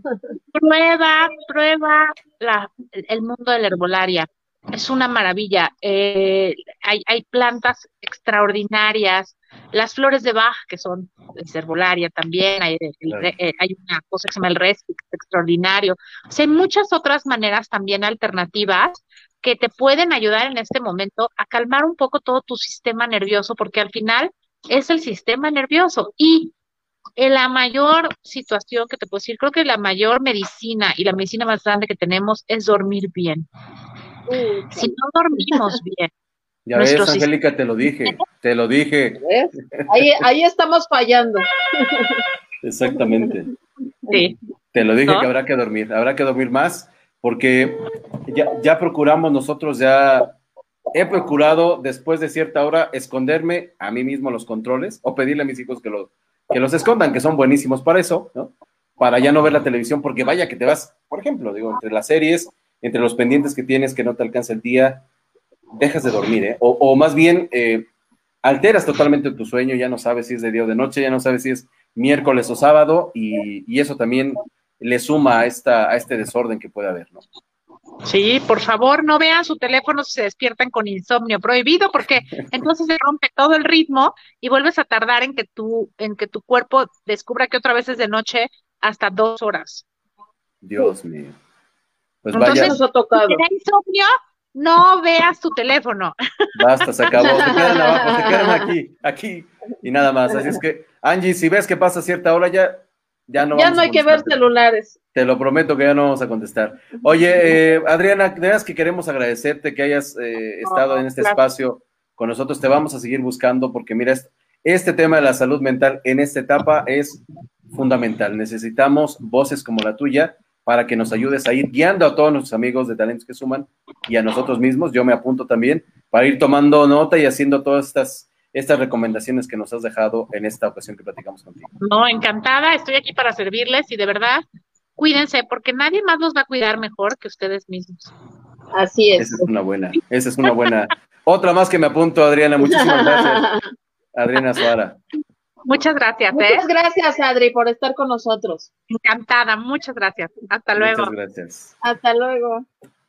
Prueba, prueba la, el mundo de la herbolaria. Es una maravilla. Eh, hay, hay plantas extraordinarias, las flores de Bach, que son de herbolaria también, hay, eh, hay, una cosa que se llama el Respix, extraordinario. O hay muchas otras maneras también alternativas que te pueden ayudar en este momento a calmar un poco todo tu sistema nervioso, porque al final es el sistema nervioso. Y en la mayor situación que te puedo decir, creo que la mayor medicina y la medicina más grande que tenemos es dormir bien. si no dormimos bien, ya ves, Angélica, te lo dije, te lo dije. Ahí, ahí estamos fallando. Exactamente. Sí. Te lo dije que habrá que dormir, habrá que dormir más, porque ya, ya procuramos nosotros, ya he procurado después de cierta hora esconderme a mí mismo los controles o pedirle a mis hijos que los, que los escondan, que son buenísimos para eso, ¿no? Para ya no ver la televisión, porque vaya que te vas, por ejemplo, digo, entre las series, entre los pendientes que tienes que no te alcanza el día, dejas de dormir, ¿eh? O, más bien eh, alteras totalmente tu sueño, ya no sabes si es de día o de noche, ya no sabes si es miércoles o sábado, y, eso también le suma a, esta, a este desorden que puede haber, ¿no? Sí, por favor, no vean su teléfono si se despiertan con insomnio prohibido, porque entonces se rompe todo el ritmo y vuelves a tardar en que tu, en que tu cuerpo descubra que otra vez es de noche hasta dos horas. Dios mío. Pues entonces, vaya. tocado. Si insomnio, no veas tu teléfono. Basta, se acabó. Se quedan abajo, se quedan aquí, aquí y nada más. Así es que, Angie, si ves que pasa cierta hora, ya, ya no. Ya no hay que ver celulares. Te lo prometo que ya no vamos a contestar. Oye, eh, Adriana, de verdad que queremos agradecerte que hayas eh, estado en este espacio con nosotros. Te vamos a seguir buscando porque, mira, este tema de la salud mental en esta etapa es fundamental. Necesitamos voces como la tuya para que nos ayudes a ir guiando a todos nuestros amigos de talentos que suman y a nosotros mismos. Yo me apunto también para ir tomando nota y haciendo todas estas, estas recomendaciones que nos has dejado en esta ocasión que platicamos contigo. No, encantada, estoy aquí para servirles y de verdad, cuídense porque nadie más los va a cuidar mejor que ustedes mismos. Así es. Esa es una buena, esa es una buena. Otra más que me apunto, Adriana. Muchísimas gracias. Adriana Suara. Muchas gracias. ¿eh? Muchas gracias, Adri, por estar con nosotros. Encantada, muchas gracias. Hasta luego. Muchas gracias. Hasta luego.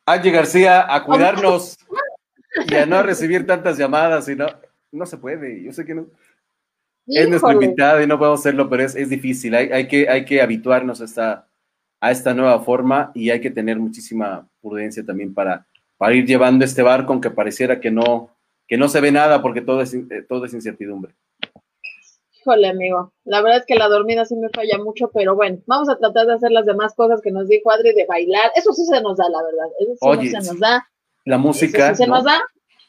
Angie García, a cuidarnos y a no recibir tantas llamadas y no, no se puede. Yo sé que no. Es nuestra invitada y no podemos hacerlo, pero es, es difícil. Hay, hay, que, hay que habituarnos a esta, a esta nueva forma y hay que tener muchísima prudencia también para, para ir llevando este barco, aunque pareciera que no, que no se ve nada porque todo es, eh, todo es incertidumbre. Híjole, amigo, la verdad es que la dormida sí me falla mucho, pero bueno, vamos a tratar de hacer las demás cosas que nos dijo Adri de bailar. Eso sí se nos da, la verdad. Eso sí se nos da. La música. sí se nos da.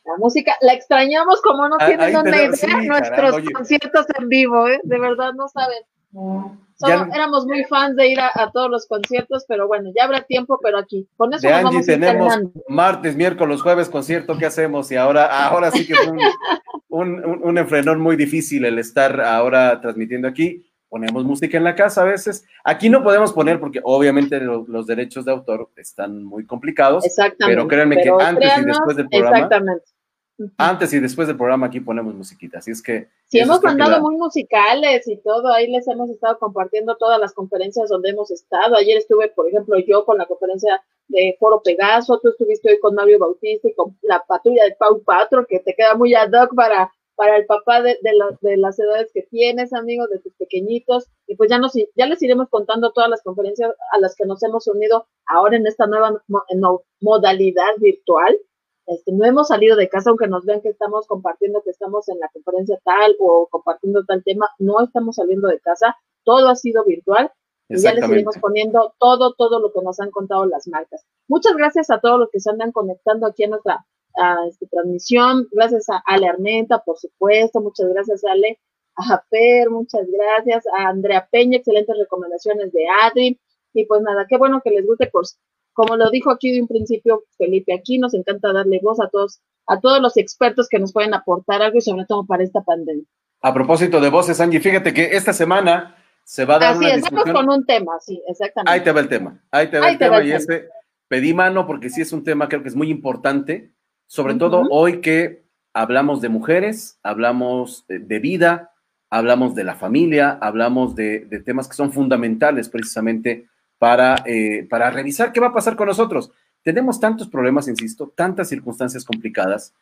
La música, la extrañamos como no tienen dónde ir nuestros conciertos en vivo, ¿eh? De verdad, no saben éramos muy fans de ir a, todos los conciertos, pero bueno, ya habrá tiempo, pero aquí, con eso de Angie tenemos martes, miércoles, jueves concierto, ¿qué hacemos? Y ahora, ahora sí que es un, un, un, enfrenón muy difícil el estar ahora transmitiendo aquí. Ponemos música en la casa a veces. Aquí no podemos poner porque obviamente los, derechos de autor están muy complicados. Exactamente. Pero créanme que antes y después del programa. Exactamente antes y después del programa aquí ponemos musiquita, así es que... Sí, hemos mandado muy musicales y todo, ahí les hemos estado compartiendo todas las conferencias donde hemos estado. Ayer estuve, por ejemplo, yo con la conferencia de Foro Pegaso, tú estuviste hoy con Mario Bautista y con la patrulla de Pau Patro, que te queda muy ad hoc para, para el papá de, de, las edades que tienes, amigos, de tus pequeñitos. Y pues ya, nos, ya les iremos contando todas las conferencias a las que nos hemos unido ahora en esta nueva modalidad virtual este, no hemos salido de casa, aunque nos vean que estamos compartiendo, que estamos en la conferencia tal o compartiendo tal tema, no estamos saliendo de casa, todo ha sido virtual. Y ya les iremos poniendo todo, todo lo que nos han contado las marcas. Muchas gracias a todos los que se andan conectando aquí a nuestra a esta transmisión, gracias a Ale Armenta, por supuesto, muchas gracias Ale, a Fer, muchas gracias, a Andrea Peña, excelentes recomendaciones de Adri, y pues nada, qué bueno que les guste, como lo dijo aquí de un principio Felipe, aquí nos encanta darle voz a todos, a todos los expertos que nos pueden aportar algo y sobre todo para esta pandemia. A propósito de voces, Angie, fíjate que esta semana se va a dar Así es, vamos con un tema, sí, exactamente. Ahí te va el tema, ahí te va el tema y ese pedí mano porque sí es un tema creo que es muy importante, sobre todo hoy que hablamos de mujeres, hablamos de vida, hablamos de la familia, hablamos de, de temas que son fundamentales precisamente para, eh, para revisar qué va a pasar con nosotros. Tenemos tantos problemas, insisto, tantas circunstancias complicadas,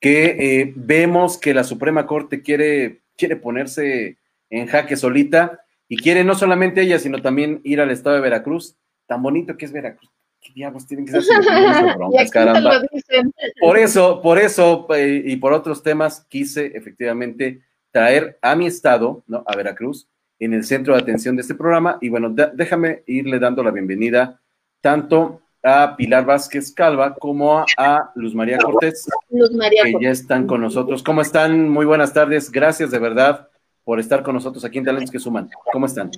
que eh, vemos que la Suprema Corte quiere, quiere ponerse en jaque solita y quiere no solamente ella, sino también ir al estado de Veracruz. Tan bonito que es Veracruz. ¿Qué diablos tienen que ser caramba? Por eso, por eso eh, y por otros temas quise efectivamente traer a mi estado, ¿no? A Veracruz, en el centro de atención de este programa. Y bueno, déjame irle dando la bienvenida tanto a Pilar Vázquez Calva como a, Luz María Cortés, que ya están con nosotros. ¿Cómo están? Muy buenas tardes. Gracias de verdad por estar con nosotros aquí en Talentos que Suman. ¿Cómo están?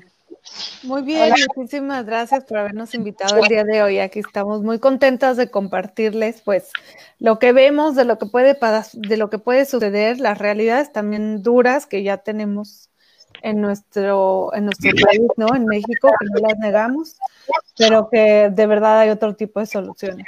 Muy bien, muchísimas gracias por habernos invitado el día de hoy. Aquí estamos muy contentas de compartirles, pues, lo que vemos de lo que puede de lo que puede suceder, las realidades también duras que ya tenemos en nuestro, en nuestro país, ¿no? En México, que no las negamos, pero que de verdad hay otro tipo de soluciones.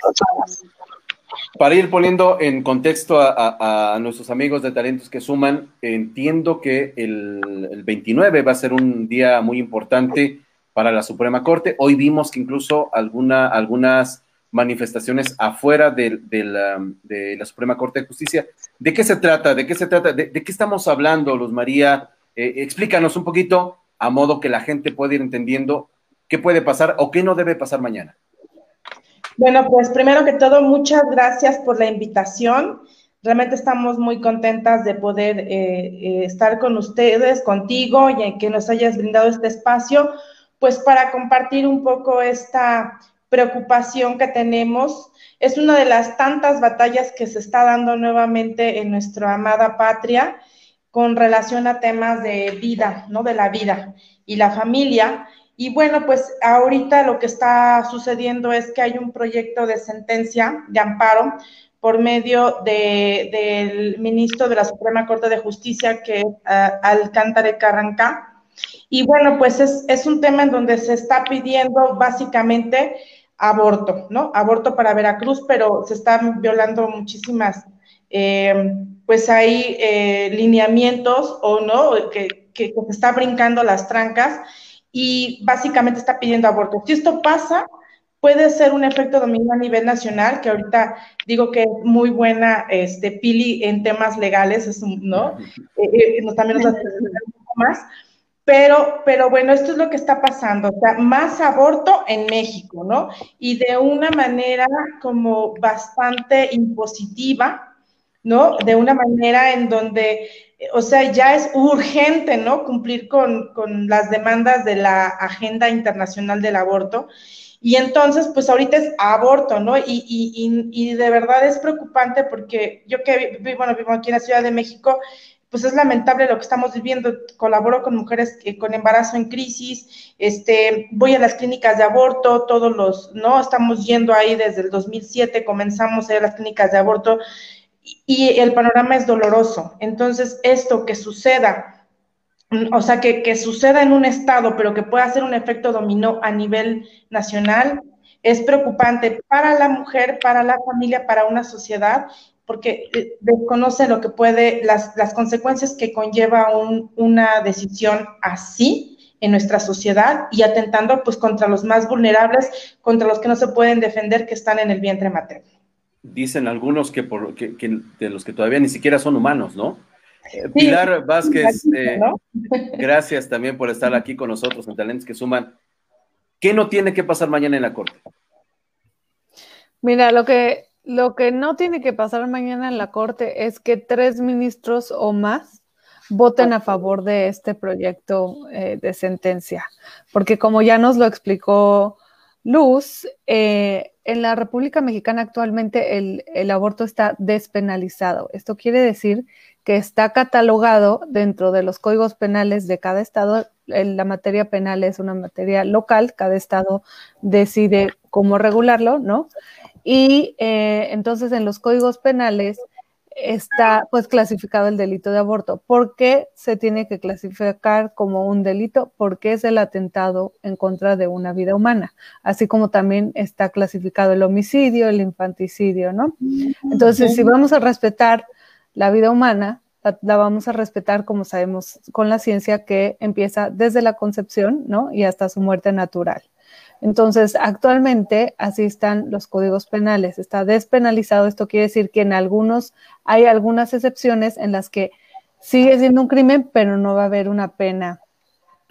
Para ir poniendo en contexto a, nuestros amigos de talentos que suman, entiendo que el, 29 va a ser un día muy importante para la Suprema Corte. Hoy vimos que incluso alguna, algunas manifestaciones afuera de, de, la, Suprema Corte de Justicia. ¿De qué se trata? ¿De qué se trata? ¿De, de qué estamos hablando, Luz María? Eh, explícanos un poquito a modo que la gente pueda ir entendiendo qué puede pasar o qué no debe pasar mañana. Bueno, pues primero que todo, muchas gracias por la invitación. Realmente estamos muy contentas de poder eh, eh, estar con ustedes, contigo y que nos hayas brindado este espacio, pues para compartir un poco esta preocupación que tenemos. Es una de las tantas batallas que se está dando nuevamente en nuestra amada patria con relación a temas de vida, ¿no? De la vida y la familia. Y bueno, pues ahorita lo que está sucediendo es que hay un proyecto de sentencia de amparo por medio del ministro de la Suprema Corte de Justicia, que es uh, Alcántara Carranca. Y bueno, pues es, es un tema en donde se está pidiendo básicamente aborto, ¿no? Aborto para Veracruz, pero se están violando muchísimas, eh, pues hay eh, lineamientos o no, que, que, se está brincando las trancas y básicamente está pidiendo aborto. Si esto pasa, puede ser un efecto dominio a nivel nacional, que ahorita digo que es muy buena este, Pili en temas legales, es un, ¿no? Eh, también nos hace un poco más pero, pero bueno, esto es lo que está pasando, o sea, más aborto en México, ¿no? Y de una manera como bastante impositiva, ¿no? De una manera en donde, o sea, ya es urgente, ¿no? Cumplir con, con las demandas de la Agenda Internacional del Aborto. Y entonces, pues ahorita es aborto, ¿no? Y, y, y, de verdad es preocupante porque yo que vivo, bueno, vivo aquí en la Ciudad de México, pues es lamentable lo que estamos viviendo. Colaboro con mujeres con embarazo en crisis, este, voy a las clínicas de aborto, todos los, ¿no? Estamos yendo ahí desde el 2007, comenzamos a ir a las clínicas de aborto y, el panorama es doloroso. Entonces, esto que suceda, o sea, que, que suceda en un estado, pero que pueda hacer un efecto dominó a nivel nacional, es preocupante para la mujer, para la familia, para una sociedad porque eh, desconoce lo que puede, las, las consecuencias que conlleva una decisión así en nuestra sociedad y atentando pues contra los más vulnerables, contra los que no se pueden defender, que están en el vientre materno. Dicen algunos que, por, que, de los que todavía ni siquiera son humanos, ¿no? Eh, Pilar Vázquez, eh, gracias también por estar aquí con nosotros en Talentos que Suman. ¿Qué no tiene que pasar mañana en la Corte? Mira, lo que lo que no tiene que pasar mañana en la Corte es que tres ministros o más voten a favor de este proyecto eh, de sentencia, porque como ya nos lo explicó Luz, eh, en la República Mexicana actualmente el, aborto está despenalizado. Esto quiere decir que está catalogado dentro de los códigos penales de cada estado. La materia penal es una materia local, cada estado decide cómo regularlo, ¿no? Y eh, entonces en los códigos penales está pues clasificado el delito de aborto. ¿Por qué se tiene que clasificar como un delito? Porque es el atentado en contra de una vida humana, así como también está clasificado el homicidio, el infanticidio, ¿no? Entonces, si vamos a respetar la vida humana, la, la, vamos a respetar como sabemos con la ciencia que empieza desde la concepción, ¿no? Y hasta su muerte natural. Entonces, actualmente así están los códigos penales. Está despenalizado. Esto quiere decir que en algunos hay algunas excepciones en las que sigue siendo un crimen, pero no va a haber una pena,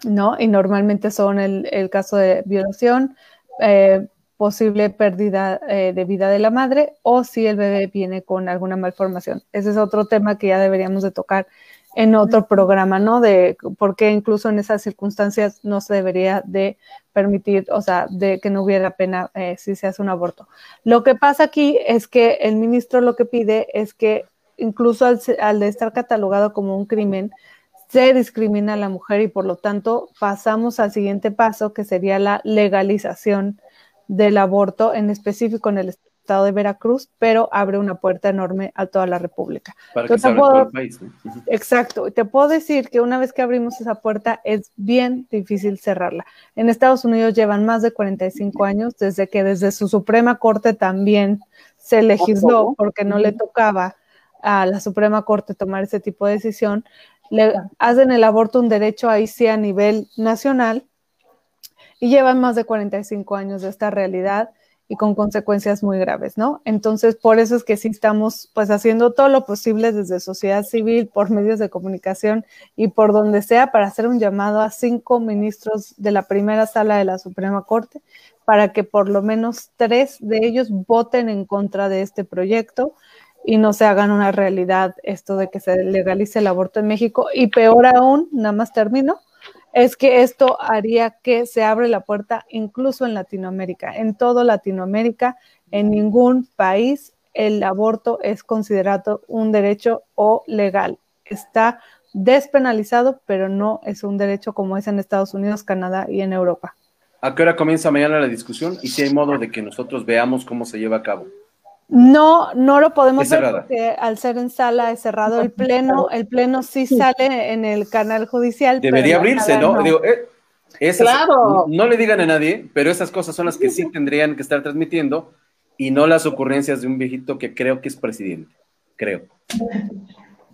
¿no? Y normalmente son el, caso de violación, eh, posible pérdida eh, de vida de la madre o si el bebé viene con alguna malformación. Ese es otro tema que ya deberíamos de tocar en otro programa, ¿no? De por qué incluso en esas circunstancias no se debería de permitir, o sea, de que no hubiera pena eh, si se hace un aborto. Lo que pasa aquí es que el ministro lo que pide es que incluso al, al de estar catalogado como un crimen, se discrimina a la mujer y por lo tanto pasamos al siguiente paso que sería la legalización del aborto, en específico en el estado de Veracruz, pero abre una puerta enorme a toda la República. Para que se todo el país, Exacto, te puedo decir que una vez que abrimos esa puerta es bien difícil cerrarla. En Estados Unidos llevan más de 45 años desde que desde su Suprema Corte también se legisló porque no le tocaba a la Suprema Corte tomar ese tipo de decisión. Le hacen el aborto un derecho ahí sí a nivel nacional y llevan más de 45 años de esta realidad y con consecuencias muy graves, ¿no? Entonces, por eso es que sí estamos pues haciendo todo lo posible desde sociedad civil, por medios de comunicación y por donde sea para hacer un llamado a cinco ministros de la primera sala de la Suprema Corte para que por lo menos tres de ellos voten en contra de este proyecto y no se hagan una realidad esto de que se legalice el aborto en México y peor aún, nada más termino, es que esto haría que se abre la puerta incluso en Latinoamérica. En todo Latinoamérica, en ningún país el aborto es considerado un derecho o legal. Está despenalizado, pero no es un derecho como es en Estados Unidos, Canadá y en Europa. ¿A qué hora comienza mañana la discusión? Y si hay modo de que nosotros veamos cómo se lleva a cabo. No, no lo podemos ver porque al ser en sala es cerrado el pleno. El pleno sí sale en el canal judicial. Debería abrirse, ¿no? Digo, eh, claro. No le digan a nadie, pero esas cosas son las que sí tendrían que estar transmitiendo y no las ocurrencias de un viejito que creo que es presidente. Creo.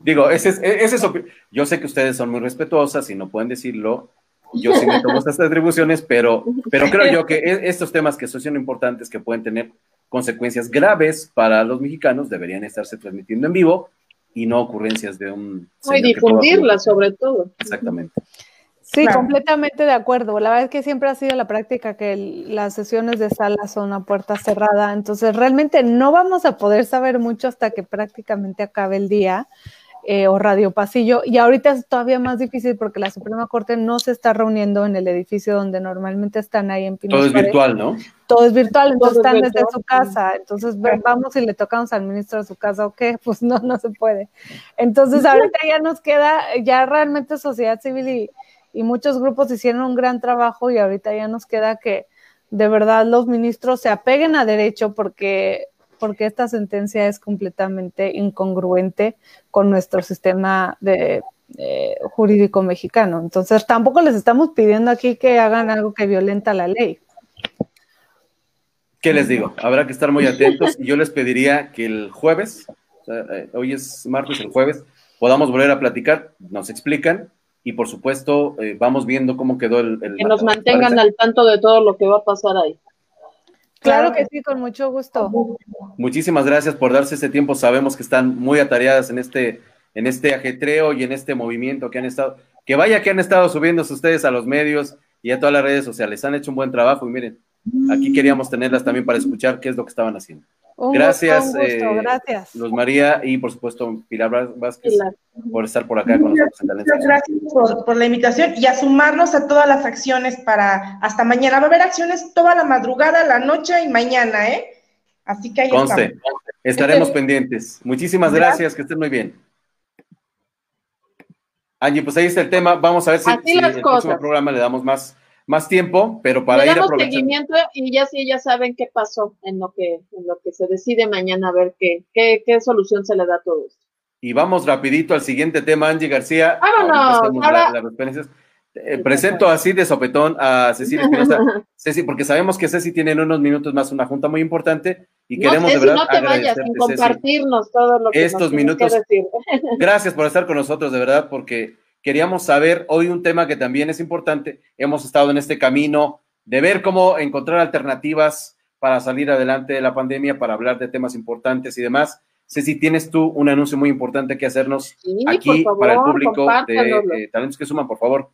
Digo, ese es, ese es, yo sé que ustedes son muy respetuosas y no pueden decirlo. Yo sí me tomo estas atribuciones, pero, pero creo yo que e, estos temas que son importantes, que pueden tener consecuencias graves para los mexicanos, deberían estarse transmitiendo en vivo y no ocurrencias de un... Y difundirlas sobre todo. Exactamente. Sí, completamente de acuerdo. La verdad es que siempre ha sido la práctica que las sesiones de sala son a puerta cerrada, entonces realmente no vamos a poder saber mucho hasta que prácticamente acabe el día. Eh, o Radio Pasillo. Y ahorita es todavía más difícil porque la Suprema Corte no se está reuniendo en el edificio donde normalmente están ahí en Todo es virtual, ¿no? Todo es virtual, entonces están desde su casa. Entonces vamos y le tocamos al ministro de su casa o qué, pues no, no se puede. Entonces ahorita ya nos queda, ya realmente sociedad civil y, y muchos grupos hicieron un gran trabajo y ahorita ya nos queda que de verdad los ministros se apeguen a derecho porque porque esta sentencia es completamente incongruente con nuestro sistema de, jurídico mexicano. Entonces, tampoco les estamos pidiendo aquí que hagan algo que violenta la ley. ¿Qué les digo? Habrá que estar muy atentos y yo les pediría que el jueves, eh, hoy es martes, el jueves, podamos volver a platicar, nos explican y por supuesto eh, vamos viendo cómo quedó el... que nos mantengan al tanto de todo lo que va a pasar ahí. Claro que sí, con mucho gusto. Muchísimas gracias por darse este tiempo. Sabemos que están muy atareadas en este, en este ajetreo y en este movimiento que han estado, que vaya que han estado subiéndose ustedes a los medios y a todas las redes sociales. Han hecho un buen trabajo y miren, aquí queríamos tenerlas también para escuchar qué es lo que estaban haciendo gracias, eh, gracias. Luz María y por supuesto Pilar Vázquez por estar por acá con nosotros. Muchas gracias por, la invitación y a sumarnos a todas las acciones para hasta mañana. Va a haber acciones toda la madrugada, la noche y mañana, ¿eh? Así que ahí Conste, estaremos pendientes. Muchísimas gracias. que estén muy bien. Angie, pues ahí está el tema. Vamos a ver si, en el próximo programa le damos más más tiempo, pero para ir aprovechando. seguimiento y ya sí, ya saben qué pasó en lo que, en lo que se decide mañana, a ver qué, qué, qué solución se le da a todo esto. Y vamos rapidito al siguiente tema, Angie García. Vámonos. Ahora, eh, presento así de sopetón a Cecilia Espinosa. Ceci, porque sabemos que Ceci tiene en unos minutos más una junta muy importante y queremos de verdad no te vayas sin compartirnos todo lo que estos minutos. Gracias por estar con nosotros, de verdad, porque queríamos saber hoy un tema que también es importante. Hemos estado en este camino de ver cómo encontrar alternativas para salir adelante de la pandemia, para hablar de temas importantes y demás. Ceci, tienes tú un anuncio muy importante que hacernos aquí para el público de eh, Talentos que Suman, por favor.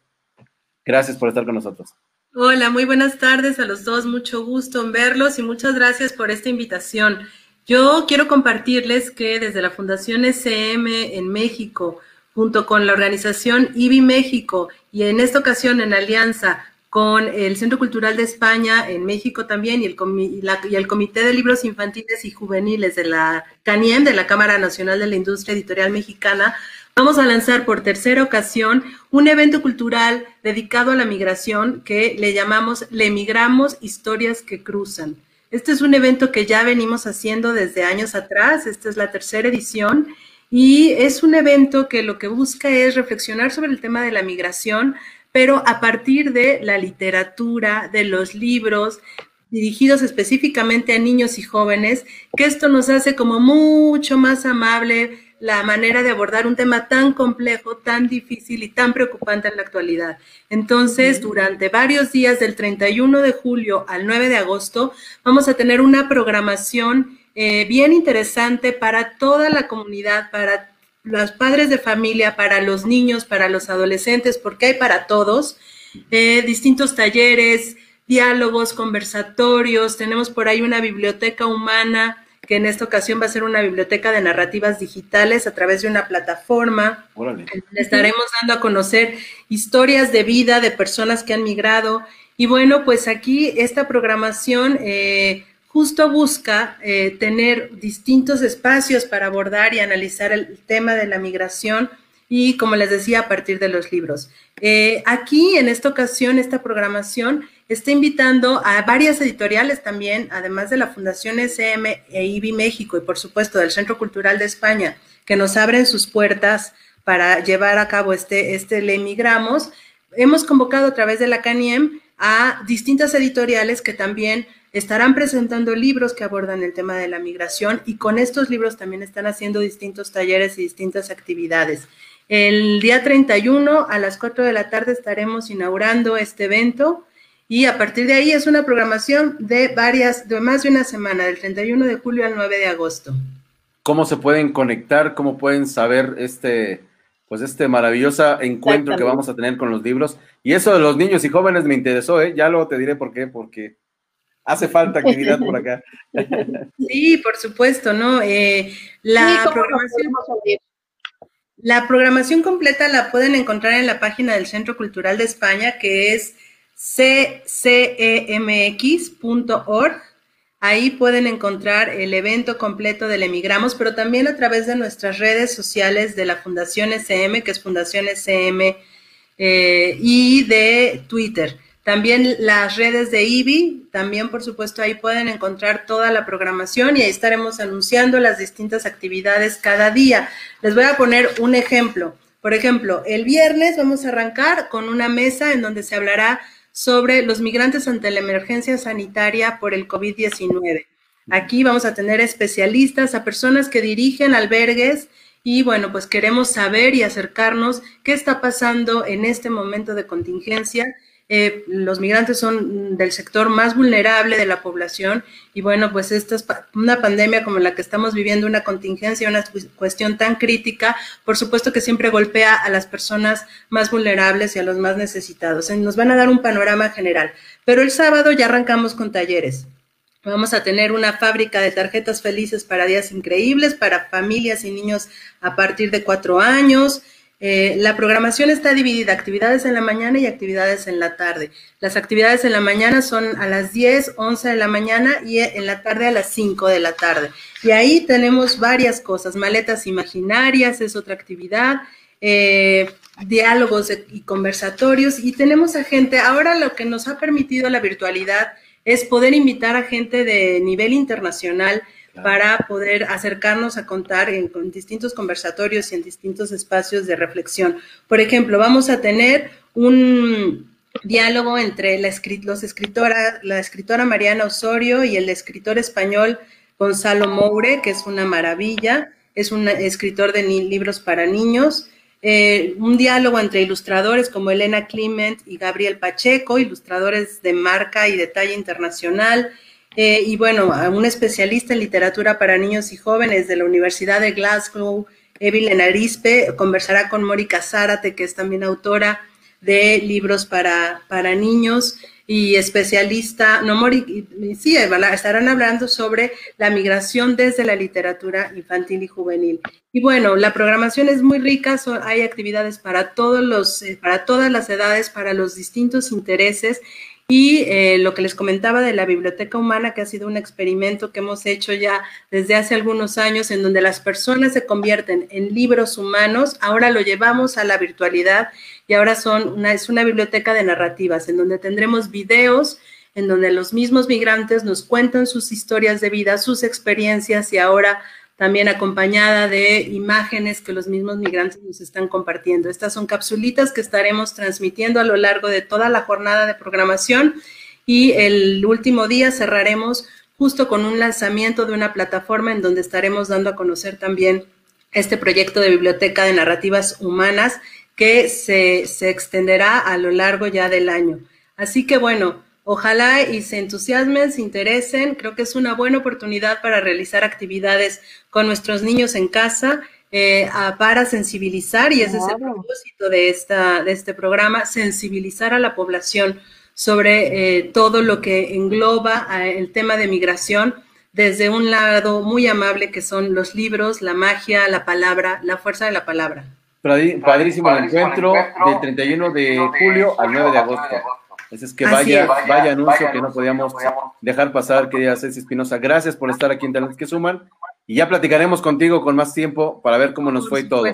Gracias por estar con nosotros. Hola, muy buenas tardes a los dos, mucho gusto en verlos y muchas gracias por esta invitación. Yo quiero compartirles que desde la Fundación SM en México, junto con la organización IBI México y en esta ocasión en alianza con el Centro Cultural de España en México también y el, Comité de Libros Infantiles y Juveniles de la CANIEM, de la Cámara Nacional de la Industria Editorial Mexicana, vamos a lanzar por tercera ocasión un evento cultural dedicado a la migración que le llamamos Le Migramos Historias que Cruzan. Este es un evento que ya venimos haciendo desde años atrás, esta es la tercera edición y es un evento que lo que busca es reflexionar sobre el tema de la migración, pero a partir de la literatura, de los libros, dirigidos específicamente a niños y jóvenes, que esto nos hace como mucho más amable la manera de abordar un tema tan complejo, tan difícil y tan preocupante en la actualidad. Entonces, durante varios días del 31 de julio al 9 de agosto, vamos a tener una programación eh, bien interesante para toda la comunidad, para los padres de familia, para los niños, para los adolescentes, porque hay para todos, eh, distintos talleres, diálogos, conversatorios, tenemos por ahí una biblioteca humana que en esta ocasión va a ser una biblioteca de narrativas digitales a través de una plataforma. estaremos dando a conocer historias de vida de personas que han migrado. Y bueno, pues aquí esta programación eh, justo busca eh, tener distintos espacios para abordar y analizar el tema de la migración y, como les decía, a partir de los libros. Eh, aquí, en esta ocasión, esta programación está invitando a varias editoriales también, además de la Fundación SM e IBI México y por supuesto del Centro Cultural de España, que nos abren sus puertas para llevar a cabo este, este Le Migramos. Hemos convocado a través de la CANIEM a distintas editoriales que también estarán presentando libros que abordan el tema de la migración y con estos libros también están haciendo distintos talleres y distintas actividades. El día 31 a las 4 de la tarde estaremos inaugurando este evento y a partir de ahí es una programación de varias, de más de una semana, del 31 de julio al 9 de agosto. ¿Cómo se pueden conectar? ¿Cómo pueden saber este, pues este maravilloso encuentro que vamos a tener con los libros? Y eso de los niños y jóvenes me interesó, ¿eh? Ya luego te diré por qué, porque hace falta actividad por acá. Sí, por supuesto, ¿no? Eh, la programación la programación completa la pueden encontrar en la página del Centro Cultural de España, que es ccemx.org. Ahí pueden encontrar el evento completo del Emigramos, pero también a través de nuestras redes sociales de la Fundación SM, que es Fundación SM, eh, y de Twitter. También las redes de IBI, también por supuesto ahí pueden encontrar toda la programación y ahí estaremos anunciando las distintas actividades cada día. Les voy a poner un ejemplo. Por ejemplo, el viernes vamos a arrancar con una mesa en donde se hablará sobre los migrantes ante la emergencia sanitaria por el COVID-19. Aquí vamos a tener especialistas, a personas que dirigen albergues y bueno, pues queremos saber y acercarnos qué está pasando en este momento de contingencia eh, los migrantes son del sector más vulnerable de la población y bueno, pues esta es una pandemia como la que estamos viviendo, una contingencia, una cuestión tan crítica, por supuesto que siempre golpea a las personas más vulnerables y a los más necesitados. Nos van a dar un panorama general, pero el sábado ya arrancamos con talleres. Vamos a tener una fábrica de tarjetas felices para días increíbles, para familias y niños a partir de cuatro años. Eh, la programación está dividida, actividades en la mañana y actividades en la tarde. Las actividades en la mañana son a las 10, 11 de la mañana y en la tarde a las 5 de la tarde. Y ahí tenemos varias cosas, maletas imaginarias es otra actividad, eh, diálogos y conversatorios y tenemos a gente, ahora lo que nos ha permitido la virtualidad es poder invitar a gente de nivel internacional para poder acercarnos a contar en, distintos conversatorios y en distintos espacios de reflexión. Por ejemplo, vamos a tener un diálogo entre la, los escritora, la escritora Mariana Osorio y el escritor español Gonzalo Moure, que es una maravilla, es un escritor de libros para niños. Eh, un diálogo entre ilustradores como Elena Clement y Gabriel Pacheco, ilustradores de marca y de talla internacional. Eh, y bueno, un especialista en literatura para niños y jóvenes de la Universidad de Glasgow, Evelyn Arispe, conversará con Mónica Zárate, que es también autora de libros para, para niños y especialista, no Mori, sí, estarán hablando sobre la migración desde la literatura infantil y juvenil. Y bueno, la programación es muy rica, hay actividades para todos los, eh, para todas las edades, para los distintos intereses y eh, lo que les comentaba de la biblioteca humana, que ha sido un experimento que hemos hecho ya desde hace algunos años, en donde las personas se convierten en libros humanos, ahora lo llevamos a la virtualidad y ahora son una, es una biblioteca de narrativas, en donde tendremos videos, en donde los mismos migrantes nos cuentan sus historias de vida, sus experiencias y ahora también acompañada de imágenes que los mismos migrantes nos están compartiendo. Estas son capsulitas que estaremos transmitiendo a lo largo de toda la jornada de programación y el último día cerraremos justo con un lanzamiento de una plataforma en donde estaremos dando a conocer también este proyecto de biblioteca de narrativas humanas que se, se extenderá a lo largo ya del año. Así que bueno, Ojalá y se entusiasmen, se interesen. Creo que es una buena oportunidad para realizar actividades con nuestros niños en casa eh, para sensibilizar, y ese es el propósito de, esta, de este programa, sensibilizar a la población sobre eh, todo lo que engloba el tema de migración desde un lado muy amable que son los libros, la magia, la palabra, la fuerza de la palabra. Padrísimo el encuentro del 31 de julio al 9 de agosto. Así es que vaya, vaya, anuncio que no podíamos dejar pasar, querida Ceci Espinosa. Gracias por estar aquí en Talentes que Suman. Y ya platicaremos contigo con más tiempo para ver cómo nos fue todo.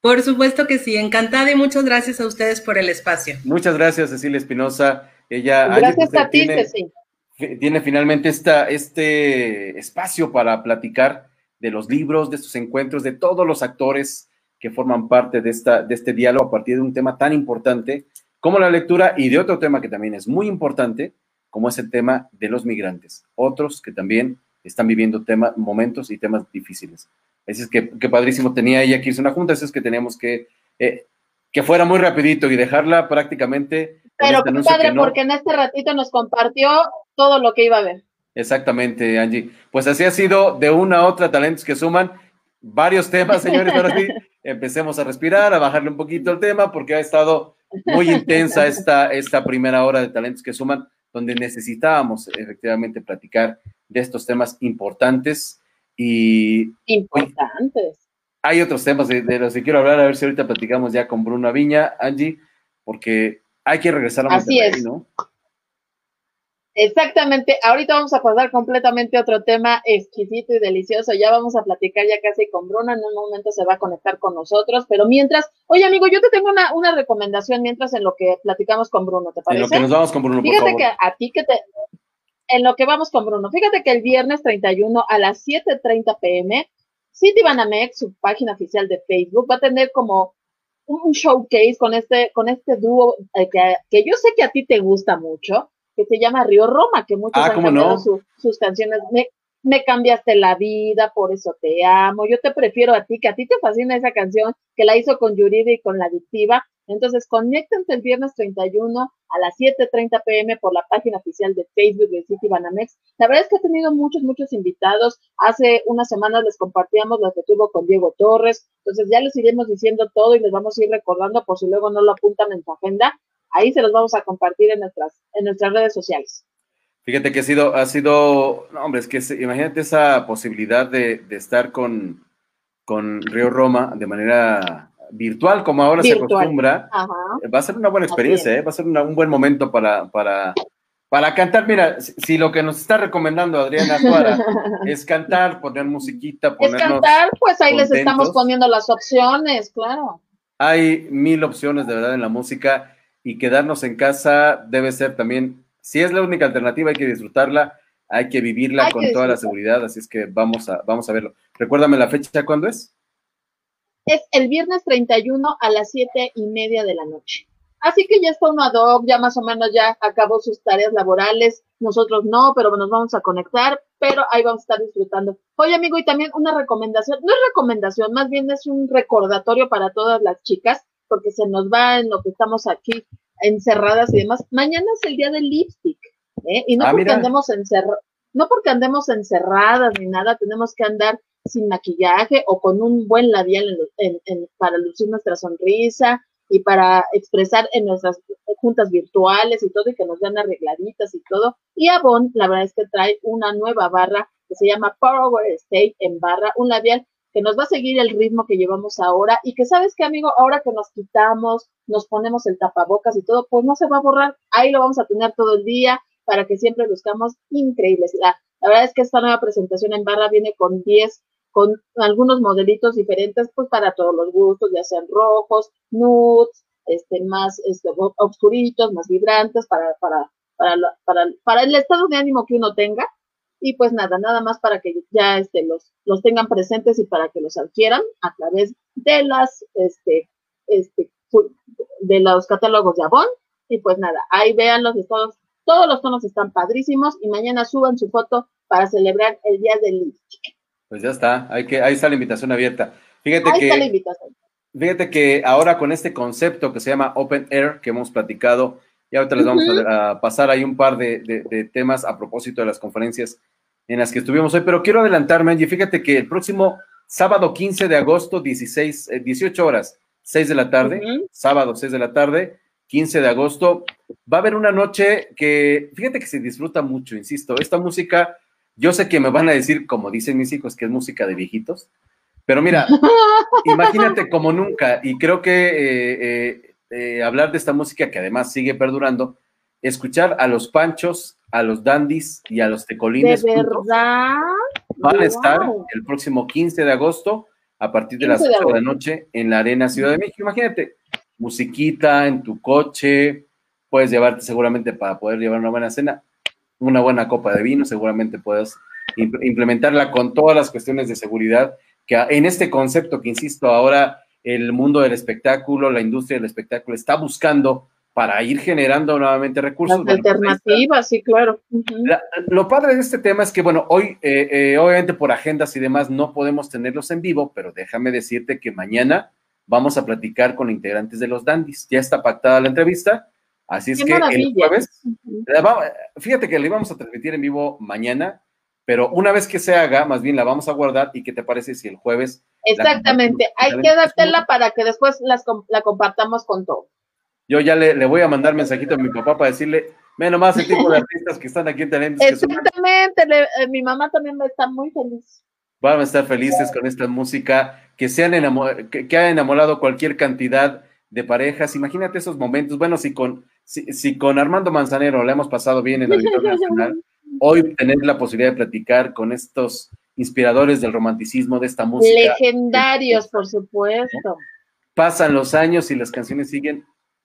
Por supuesto que sí, encantada y muchas gracias a ustedes por el espacio. Muchas gracias, Cecilia Espinosa, Ella, Gracias a ti, tiene, tiene finalmente esta, este espacio para platicar de los libros, de estos encuentros, de todos los actores que forman parte de, esta, de este diálogo a partir de un tema tan importante como la lectura y de otro tema que también es muy importante, como es el tema de los migrantes. Otros que también están viviendo temas, momentos y temas difíciles. Así es que, que padrísimo tenía ella que irse una junta, así es que teníamos que eh, que fuera muy rapidito y dejarla prácticamente. Pero este padre, porque en este ratito nos compartió todo lo que iba a ver. Exactamente, Angie. Pues así ha sido de una a otra talentos que suman varios temas, señores. Ahora sí, empecemos a respirar, a bajarle un poquito el tema, porque ha estado muy intensa esta, esta primera hora de talentos que suman, donde necesitábamos efectivamente platicar de estos temas importantes y importantes hay otros temas de, los que quiero hablar, a ver si ahorita platicamos ya con Bruno Viña, Angie, porque hay que regresar a Monterrey, Así es. ¿no? Exactamente, ahorita vamos a pasar completamente a otro tema exquisito y delicioso. Ya vamos a platicar ya casi con Bruno, en un momento se va a conectar con nosotros, pero mientras, oye amigo, yo te tengo una, una recomendación mientras en lo que platicamos con Bruno, ¿te parece? En lo que nos vamos con Bruno, Fíjate que a ti que te, en lo que vamos con Bruno, fíjate que el viernes 31 a las 7.30 pm Citibanamex, su página oficial de Facebook, va a tener como un showcase con este, con este dúo eh, que, yo sé que a ti te gusta mucho, que se llama Río Roma, que muchos ah, han cantado sus canciones. Me, me, cambiaste la vida, por eso te amo. Yo te prefiero a ti, que a ti te fascina esa canción, que la hizo con Yuridia y con la adictiva. Entonces, conéctense el viernes 31 a las 7.30 pm por la página oficial de Facebook de City Banamex. La verdad es que ha tenido muchos, muchos invitados. Hace unas semanas les compartíamos lo que tuvo con Diego Torres. Entonces, ya les iremos diciendo todo y les vamos a ir recordando por si luego no lo apuntan en su agenda. Ahí se los vamos a compartir en nuestras, en nuestras redes sociales. Fíjate que ha sido, ha sido, no, hombre, es que imagínate esa posibilidad de, de estar con, con Río Roma de manera virtual, como ahora se acostumbra, va a ser una buena experiencia, ¿eh? va a ser un buen momento para, para, para cantar. Mira, si, lo que nos está recomendando Adriana es cantar, poner musiquita, ponernos Es cantar, pues ahí les estamos poniendo las opciones, claro. Hay mil opciones de verdad en la música y quedarnos en casa debe ser también, si es la única alternativa, hay que disfrutarla, hay que vivirla con toda la seguridad, así es que vamos a, vamos a verlo. Recuérdame la fecha, ¿cuándo es? es el viernes 31 a las siete y media de la noche. Así que ya está uno ad hoc, ya más o menos ya acabó sus tareas laborales. Nosotros no, pero nos vamos a conectar, pero ahí vamos a estar disfrutando. Oye, amigo, y también una recomendación, no es recomendación, más bien es un recordatorio para todas las chicas, porque se nos va en lo que estamos aquí encerradas y demás. Mañana es el día del lipstick, ¿eh? Y no ah, porque andemos encerradas, no porque andemos encerradas ni nada, tenemos que andar sin maquillaje o con un buen labial para lucir nuestra sonrisa y para expresar en nuestras juntas virtuales y todo y que nos vean arregladitas y todo. Y Avon, la verdad es que trae una nueva barra que se llama Power State en barra, un labial que nos va a seguir el ritmo que llevamos ahora y que sabes que amigo, ahora que nos quitamos, nos ponemos el tapabocas y todo, pues no se va a borrar, ahí lo vamos a tener todo el día para que siempre buscamos increíbles. La, la verdad es que esta nueva presentación en barra viene con 10 con algunos modelitos diferentes, pues para todos los gustos, ya sean rojos, nudes, este, más este, oscuritos, más vibrantes, para, para, para, para el estado de ánimo que uno tenga. Y pues nada, nada más para que ya este, los, los tengan presentes y para que los adquieran a través de las, este, este, de los catálogos de Avon. Y pues nada, ahí vean los estados, todos los tonos están padrísimos y mañana suban su foto para celebrar el día del lipstick. Pues ya está, hay que, ahí está la invitación abierta. Fíjate que, Fíjate que ahora con este concepto que se llama Open Air, que hemos platicado, y ahorita les vamos a, pasar ahí un par de, temas a propósito de las conferencias en las que estuvimos hoy, pero quiero adelantarme, y fíjate que el próximo sábado 15 de agosto, 16, 18 eh, horas, 6 de la tarde, sábado 6 de la tarde, 15 de agosto, va a haber una noche que, fíjate que se disfruta mucho, insisto, esta música yo sé que me van a decir, como dicen mis hijos, que es música de viejitos, pero mira, imagínate como nunca, y creo que eh, eh, eh, hablar de esta música que además sigue perdurando, escuchar a los panchos, a los dandies y a los tecolines. ¿De verdad? Van a estar el próximo 15 de agosto a partir de las 8 de la noche en la Arena Ciudad de México. Imagínate, musiquita en tu coche, puedes llevarte seguramente para poder llevar una buena cena, una buena copa de vino, seguramente puedes implementarla con todas las cuestiones de seguridad que en este concepto que, insisto, ahora el mundo del espectáculo, la industria del espectáculo está buscando para ir generando nuevamente recursos. alternativas, sí, claro. lo padre de este tema es que, bueno, hoy, eh, eh, obviamente por agendas y demás, no podemos tenerlos en vivo, pero déjame decirte que mañana vamos a platicar con integrantes de los Dandis. Ya está pactada la entrevista, así es que el jueves, fíjate que le vamos a transmitir en vivo mañana, pero una vez que se haga, más bien la vamos a guardar y qué te parece si el jueves... Exactamente, hay que dártela para que después la compartamos con todos. Yo ya le, voy a mandar mensajito a mi papá para decirle, ve nomás el tipo de artistas que están aquí en Talentos. Exactamente, eh, mi mamá también va a estar muy feliz. Van a estar felices con esta música, que, se han que, ha enamorado cualquier cantidad de parejas. Imagínate esos momentos. Bueno, si con, si, con Armando Manzanero le hemos pasado bien en la vida Nacional, hoy tener la posibilidad de platicar con estos inspiradores del romanticismo, de esta música. Legendarios, por supuesto. Pasan los años y las canciones siguen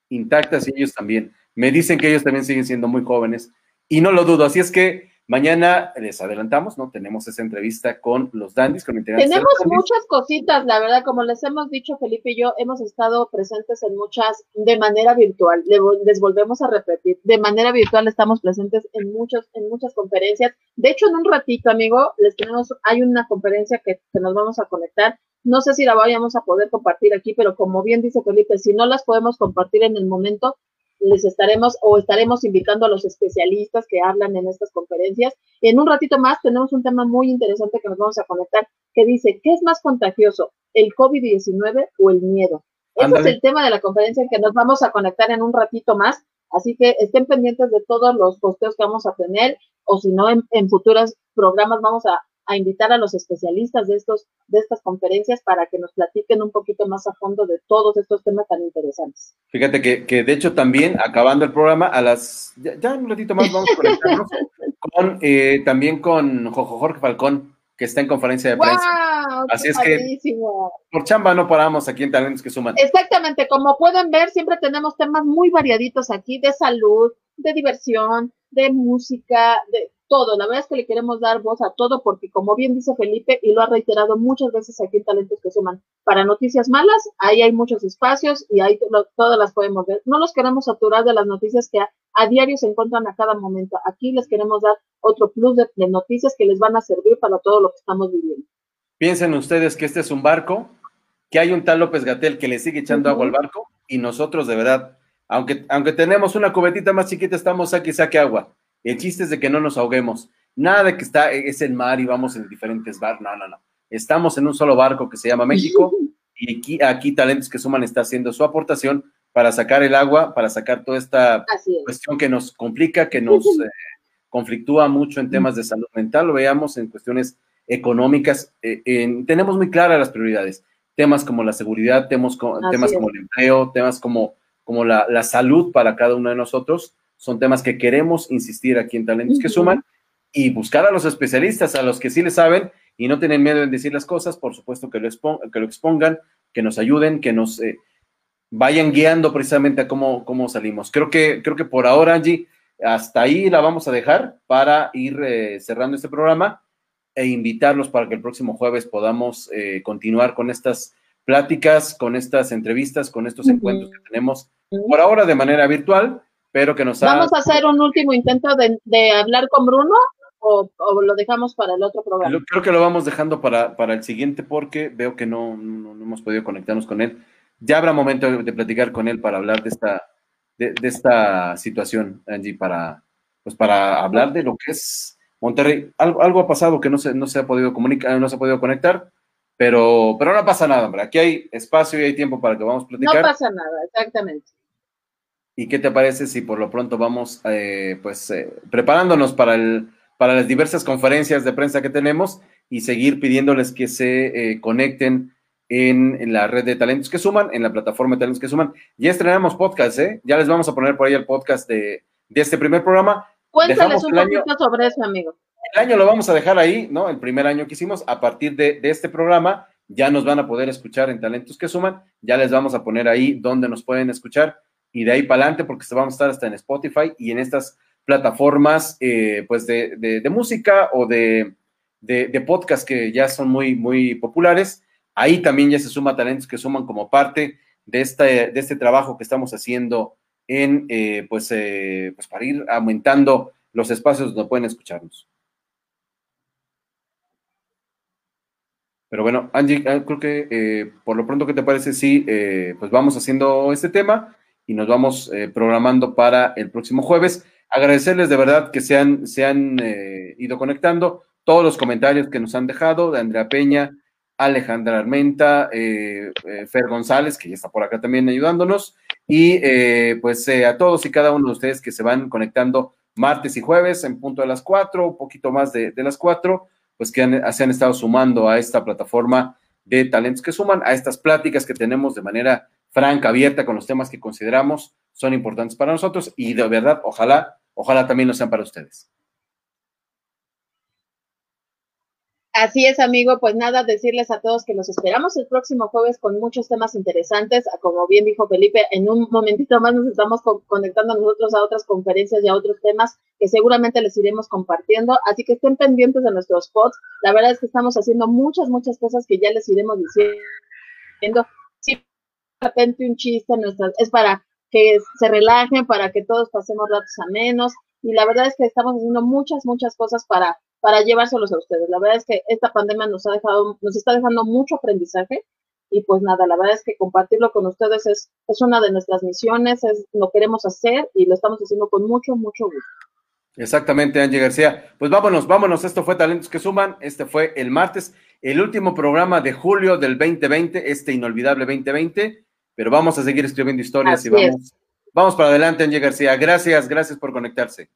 intactas y ellos también. Me dicen que ellos también siguen siendo muy jóvenes y no lo dudo. Así es que Mañana les adelantamos, ¿no? Tenemos esa entrevista con los Dandys, con Tenemos muchas cositas, la verdad, como les hemos dicho, Felipe y yo hemos estado presentes en muchas de manera virtual. Les volvemos a repetir, de manera virtual estamos presentes en muchos, en muchas conferencias. De hecho, en un ratito, amigo, les tenemos, hay una conferencia que, que nos vamos a conectar. No sé si la vayamos a poder compartir aquí, pero como bien dice Felipe, si no las podemos compartir en el momento, les estaremos o estaremos invitando a los especialistas que hablan en estas conferencias. En un ratito más tenemos un tema muy interesante que nos vamos a conectar, que dice, ¿qué es más contagioso, el COVID-19 o el miedo? Ese es el tema de la conferencia que nos vamos a conectar en un ratito más. Así que estén pendientes de todos los posteos que vamos a tener, o si no, en, en futuros programas vamos a a invitar a los especialistas de, estos, de estas conferencias para que nos platiquen un poquito más a fondo de todos estos temas tan interesantes. Fíjate que, de hecho también, acabando el programa, a las, ya, un ratito más vamos a conectarnos con, eh, también con Jorge Falcón, que está en conferencia de prensa. Así es que por chamba no paramos aquí en Talentos que Suman. Exactamente, como pueden ver, siempre tenemos temas muy variaditos aquí de salud, de diversión, de música, de todo. La verdad es que le queremos dar voz a todo porque, como bien dice Felipe, y lo ha reiterado muchas veces aquí en Talentos que Suman, para noticias malas, ahí hay muchos espacios y ahí todas las podemos ver. No los queremos saturar de las noticias que a, diario se encuentran a cada momento. Aquí les queremos dar otro plus de, noticias que les van a servir para todo lo que estamos viviendo. Piensen ustedes que este es un barco, que hay un tal López Gatel que le sigue echando agua al barco y nosotros de verdad, aunque, aunque tenemos una cubetita más chiquita, estamos aquí, saque agua el chiste es de que no nos ahoguemos. Nada de que está, es el mar y vamos en diferentes barcos. No, no, no. Estamos en un solo barco que se llama México y aquí, aquí Talentos que Suman está haciendo su aportación para sacar el agua, para sacar toda esta cuestión que nos complica, que nos eh, conflictúa mucho en temas de salud mental. Lo veamos en cuestiones económicas. Eh, tenemos muy claras las prioridades. Temas como la seguridad, temas, temas como el empleo, temas como, como la, la salud para cada uno de nosotros son temas que queremos insistir aquí en Talentos que Suman y buscar a los especialistas, a los que sí le saben y no tienen miedo en decir las cosas, por supuesto que lo, que lo expongan, que nos ayuden, que nos eh, vayan guiando precisamente a cómo, cómo salimos. Creo que, creo que por ahora, Angie, hasta ahí la vamos a dejar para ir eh, cerrando este programa e invitarlos para que el próximo jueves podamos eh, continuar con estas pláticas, con estas entrevistas, con estos encuentros que tenemos por ahora de manera virtual pero que nos ¿Vamos a hacer un último intento de, hablar con Bruno o, lo dejamos para el otro programa? creo que lo vamos dejando para, el siguiente porque veo que no, hemos podido conectarnos con él. Ya habrá momento de platicar con él para hablar de esta, de, esta situación, Angie, para, pues para hablar de lo que es Monterrey. Algo, algo ha pasado que no se, no se ha podido comunicar, no se ha podido conectar, pero, pero no pasa nada, hombre. Aquí hay espacio y hay tiempo para que vamos a platicar. No pasa nada, exactamente. ¿Y qué te parece si por lo pronto vamos eh, pues eh, preparándonos para, el, para las diversas conferencias de prensa que tenemos y seguir pidiéndoles que se eh, conecten en, la red de talentos que suman, en la plataforma de talentos que suman? Ya estrenamos podcast, ¿eh? Ya les vamos a poner por ahí el podcast de, este primer programa. Cuéntales un poquito sobre eso, amigo. El año lo vamos a dejar ahí, ¿no? El primer año que hicimos, a partir de, de este programa, ya nos van a poder escuchar en Talentos que Suman, ya les vamos a poner ahí donde nos pueden escuchar y de ahí para adelante, porque vamos a estar hasta en Spotify y en estas plataformas eh, pues de, de, música o de, de, podcast que ya son muy, muy populares. Ahí también ya se suma talentos que suman como parte de este, de este trabajo que estamos haciendo en, eh, pues, eh, pues para ir aumentando los espacios donde pueden escucharnos. Pero bueno, Angie, ah, creo que por lo pronto, ¿qué te parece si pues vamos haciendo este tema y nos vamos programando para el próximo jueves? agradecerles de verdad que se han, se han eh, ido conectando, todos los comentarios que nos han dejado de Andrea Peña, Alejandra Armenta, eh, eh, Fer González, que ya está por acá también ayudándonos, y pues a todos y cada uno de ustedes que se van conectando martes y jueves en punto de las cuatro, un poquito más de, las cuatro, pues que se han estado sumando a esta plataforma de talentos que suman, a estas pláticas que tenemos de manera franca, abierta con los temas que consideramos son importantes para nosotros y de verdad, ojalá Ojalá también lo sean para ustedes. Así es, amigo. Pues nada, decirles a todos que los esperamos el próximo jueves con muchos temas interesantes. Como bien dijo Felipe, en un momentito más nos estamos conectando nosotros a otras conferencias y a otros temas que seguramente les iremos compartiendo. Así que estén pendientes de nuestros spots. La verdad es que estamos haciendo muchas, muchas cosas que ya les iremos diciendo. De repente un chiste es para que se relajen, para que todos pasemos ratos a menos. Y la verdad es que estamos haciendo muchas, muchas cosas para, para llevárselos a ustedes. La verdad es que esta pandemia nos ha dejado, nos está dejando mucho aprendizaje. Y pues nada, la verdad es que compartirlo con ustedes es, es una de nuestras misiones, es lo queremos hacer y lo estamos haciendo con mucho, mucho gusto. Exactamente, Angie García. Pues vámonos, vámonos. Esto fue Talentos que Suman. Este fue el martes, el último programa de julio del 2020, este inolvidable 2020 pero vamos a seguir escribiendo historias y vamos, vamos para adelante, Angie García. Gracias, gracias por conectarse.